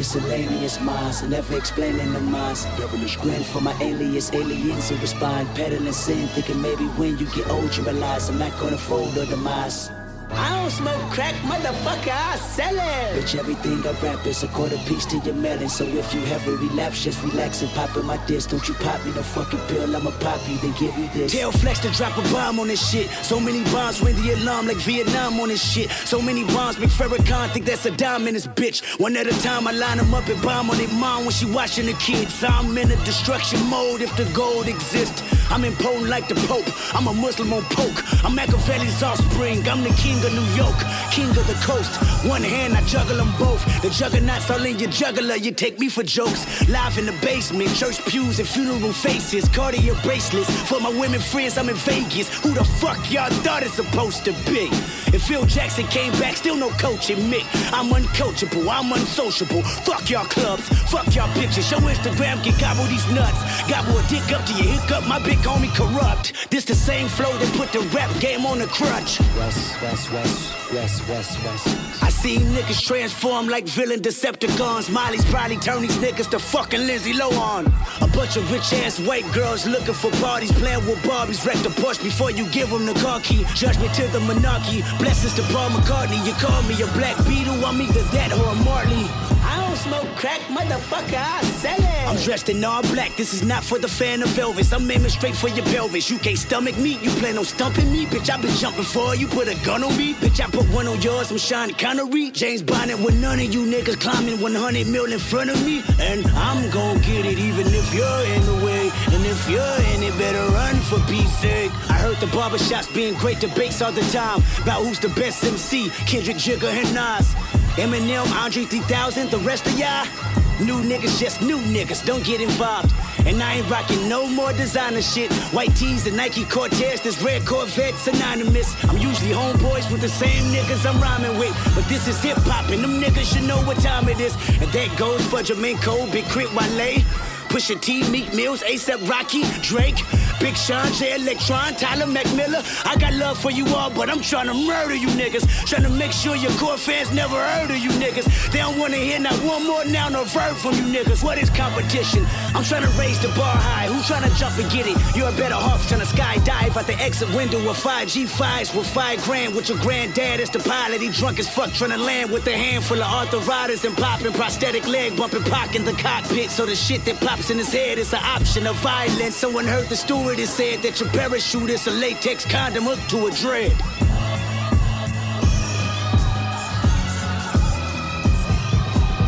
Miscellaneous minds, never explaining the minds. Devilish grin for my alias, aliens who respond. Peddling sin, thinking maybe when you get old you realize I'm not gonna fold or demise. I don't smoke crack, motherfucker, I sell it. Bitch, everything I rap is a quarter piece to your melon. So if you have a relapse, just relax and pop in my disc. Don't you pop me no fucking pill, I'ma pop you, then give you this. Tell Flex to drop a bomb on this shit. So many bombs ring the alarm like Vietnam on this shit. So many bombs make Farrakhan think that's a dime in this bitch. One at a time, I line them up and bomb on their mom when she watching the kids. I'm in a destruction mode if the gold exists. I'm impotent like the Pope. I'm a Muslim on poke. I'm Machiavelli's offspring. I'm the king of New York, king of the coast. One hand, I juggle them both. The juggernauts all in your juggler. You take me for jokes. Live in the basement, church pews and funeral faces. Cartier bracelets for my women friends. I'm in Vegas. Who the fuck y'all thought it's supposed to be? If Phil Jackson came back, still no coaching me. I'm uncoachable, I'm unsociable. Fuck y'all clubs, fuck y'all bitches. Your Instagram can gobble these nuts. Gobble a dick up to your hiccup. My big homie corrupt. This the same flow that put the rap game on the crutch. West, west, west, west, west, west. I seen niggas transform like villain Decepticons. Molly's probably turn these niggas to fucking Lindsay Lohan. A bunch of rich ass white girls looking for parties, playing with Barbies. Wreck the Porsche before you give them the car key. Judgment to the monarchy. Blessings to Paul McCartney. You call me a black beetle, I'm either that or a Marley. I don't smoke crack, motherfucker, I sell it. I'm dressed in all black, this is not for the fan of Elvis. I'm aiming straight for your pelvis. You can't stomach me, you plan on stumping me. Bitch, I been jumping for you, put a gun on me. Bitch, I put one on yours, I'm Sean Connery. James Bonnet with none of you niggas climbing 100 mil in front of me. And I'm gon' get it even if you're in the way. And if you're in it, better run for peace sake. I heard the barbershops being great debates all the time about who's the best MC, Kendrick, Jigger, and Nas. Eminem, Andre 3000, the rest of y'all. New niggas, just new niggas, don't get involved. And I ain't rocking no more designer shit. White tees and Nike Cortez, this red Corvette synonymous. I'm usually homeboys with the same niggas I'm rhyming with. But this is hip hop, and them niggas should know what time it is. And that goes for Jermaine Cole, Big Crit Wale. Pusha T, Meek Mills, ASAP Rocky, Drake, Big Sean, J Electron, Tyler McMillan. I got love for you all, but I'm trying to murder you niggas. Trying to make sure your core fans never heard of you niggas. They don't wanna hear not one more noun or verb from you niggas. What is competition? I'm trying to raise the bar high. Who trying to jump and get it? You're a better off trying to skydive out the exit window of 5G5s with five grand with your granddad as the pilot. He drunk as fuck trying to land with a handful of arthritis and popping prosthetic leg bumping pock in the cockpit. So the shit that in his head is an option of violence. Someone heard the stewardess said that your parachute is a latex condom hooked to a dread.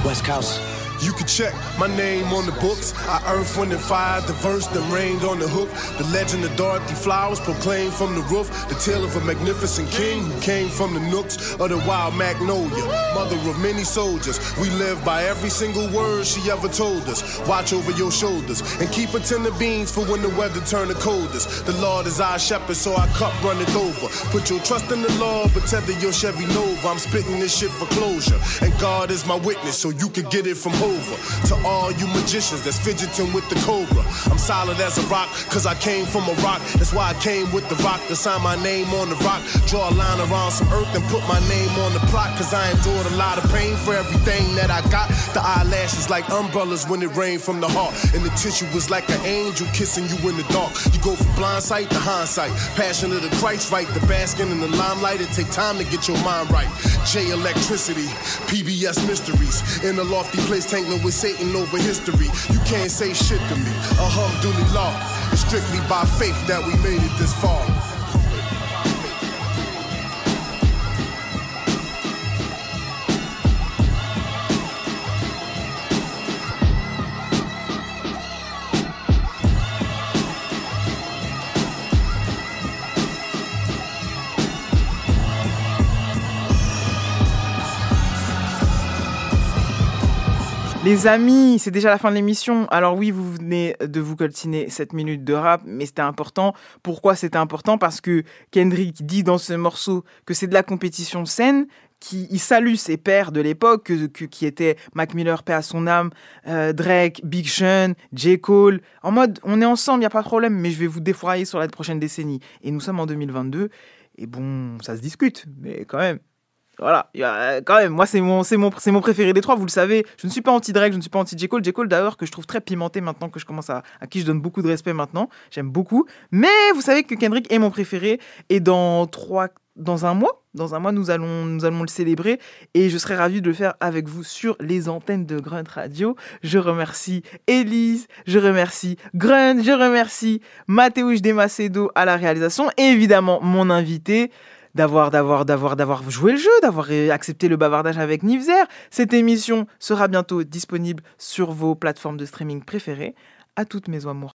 West Coast. You can check my name on the books. I earth, wind, and fire, the verse that rained on the hook. The legend of Dorothy Flowers proclaimed from the roof. The tale of a magnificent king who came from the nooks of the wild magnolia. Mother of many soldiers. We live by every single word she ever told us. Watch over your shoulders and keep a tin of beans for when the weather turn the coldest. The Lord is our shepherd, so our cup runneth over. Put your trust in the Lord, but tether your Chevy Nova. I'm spitting this shit for closure. And God is my witness, so you can get it from over. To all you magicians that's fidgeting with the cobra. I'm solid as a rock, cause I came from a rock. That's why I came with the rock to sign my name on the rock. Draw a line around some earth and put my name on the plot. Cause I endured a lot of pain for everything that I got. The eyelashes like umbrellas when it rained from the heart. And the tissue was like an angel kissing you in the dark. You go from blind sight to hindsight. Passion of the Christ right. The basking in the limelight. It take time to get your mind right. J Electricity, PBS Mysteries. In a lofty place, with Satan over history. You can't say shit to me. Alhamdulillah. It's strictly by faith that we made it this far. Les amis, c'est déjà la fin de l'émission. Alors oui, vous venez de vous coltiner 7 minutes de rap, mais c'était important. Pourquoi c'était important? Parce que Kendrick dit dans ce morceau que c'est de la compétition saine, qui il salue ses pères de l'époque, que, que- qui étaient Mac Miller, paix à son âme, euh, Drake, Big Sean, J. Cole, en mode on est ensemble, il n'y a pas de problème, mais je vais vous défroyer sur la prochaine décennie. Et nous sommes en 2022, et bon, ça se discute, mais quand même. Voilà, euh, quand même, moi c'est mon, c'est mon, c'est mon préféré des trois, vous le savez. Je ne suis pas anti-Drake, je ne suis pas anti-J. Cole. J. Cole d'ailleurs que je trouve très pimenté maintenant, que je commence à, à qui je donne beaucoup de respect maintenant. J'aime beaucoup. Mais vous savez que Kendrick est mon préféré. Et dans trois, dans un mois, dans un mois, nous allons, nous allons le célébrer. Et je serai ravi de le faire avec vous sur les antennes de Grunt Radio. Je remercie Elise, je remercie Grunt, je remercie Mathéouche Desmacedo à la réalisation. Et évidemment, mon invité d'avoir joué le jeu, d'avoir euh, accepté le bavardage avec Nivzer. Cette émission sera bientôt disponible sur vos plateformes de streaming préférées. À toutes mes amours.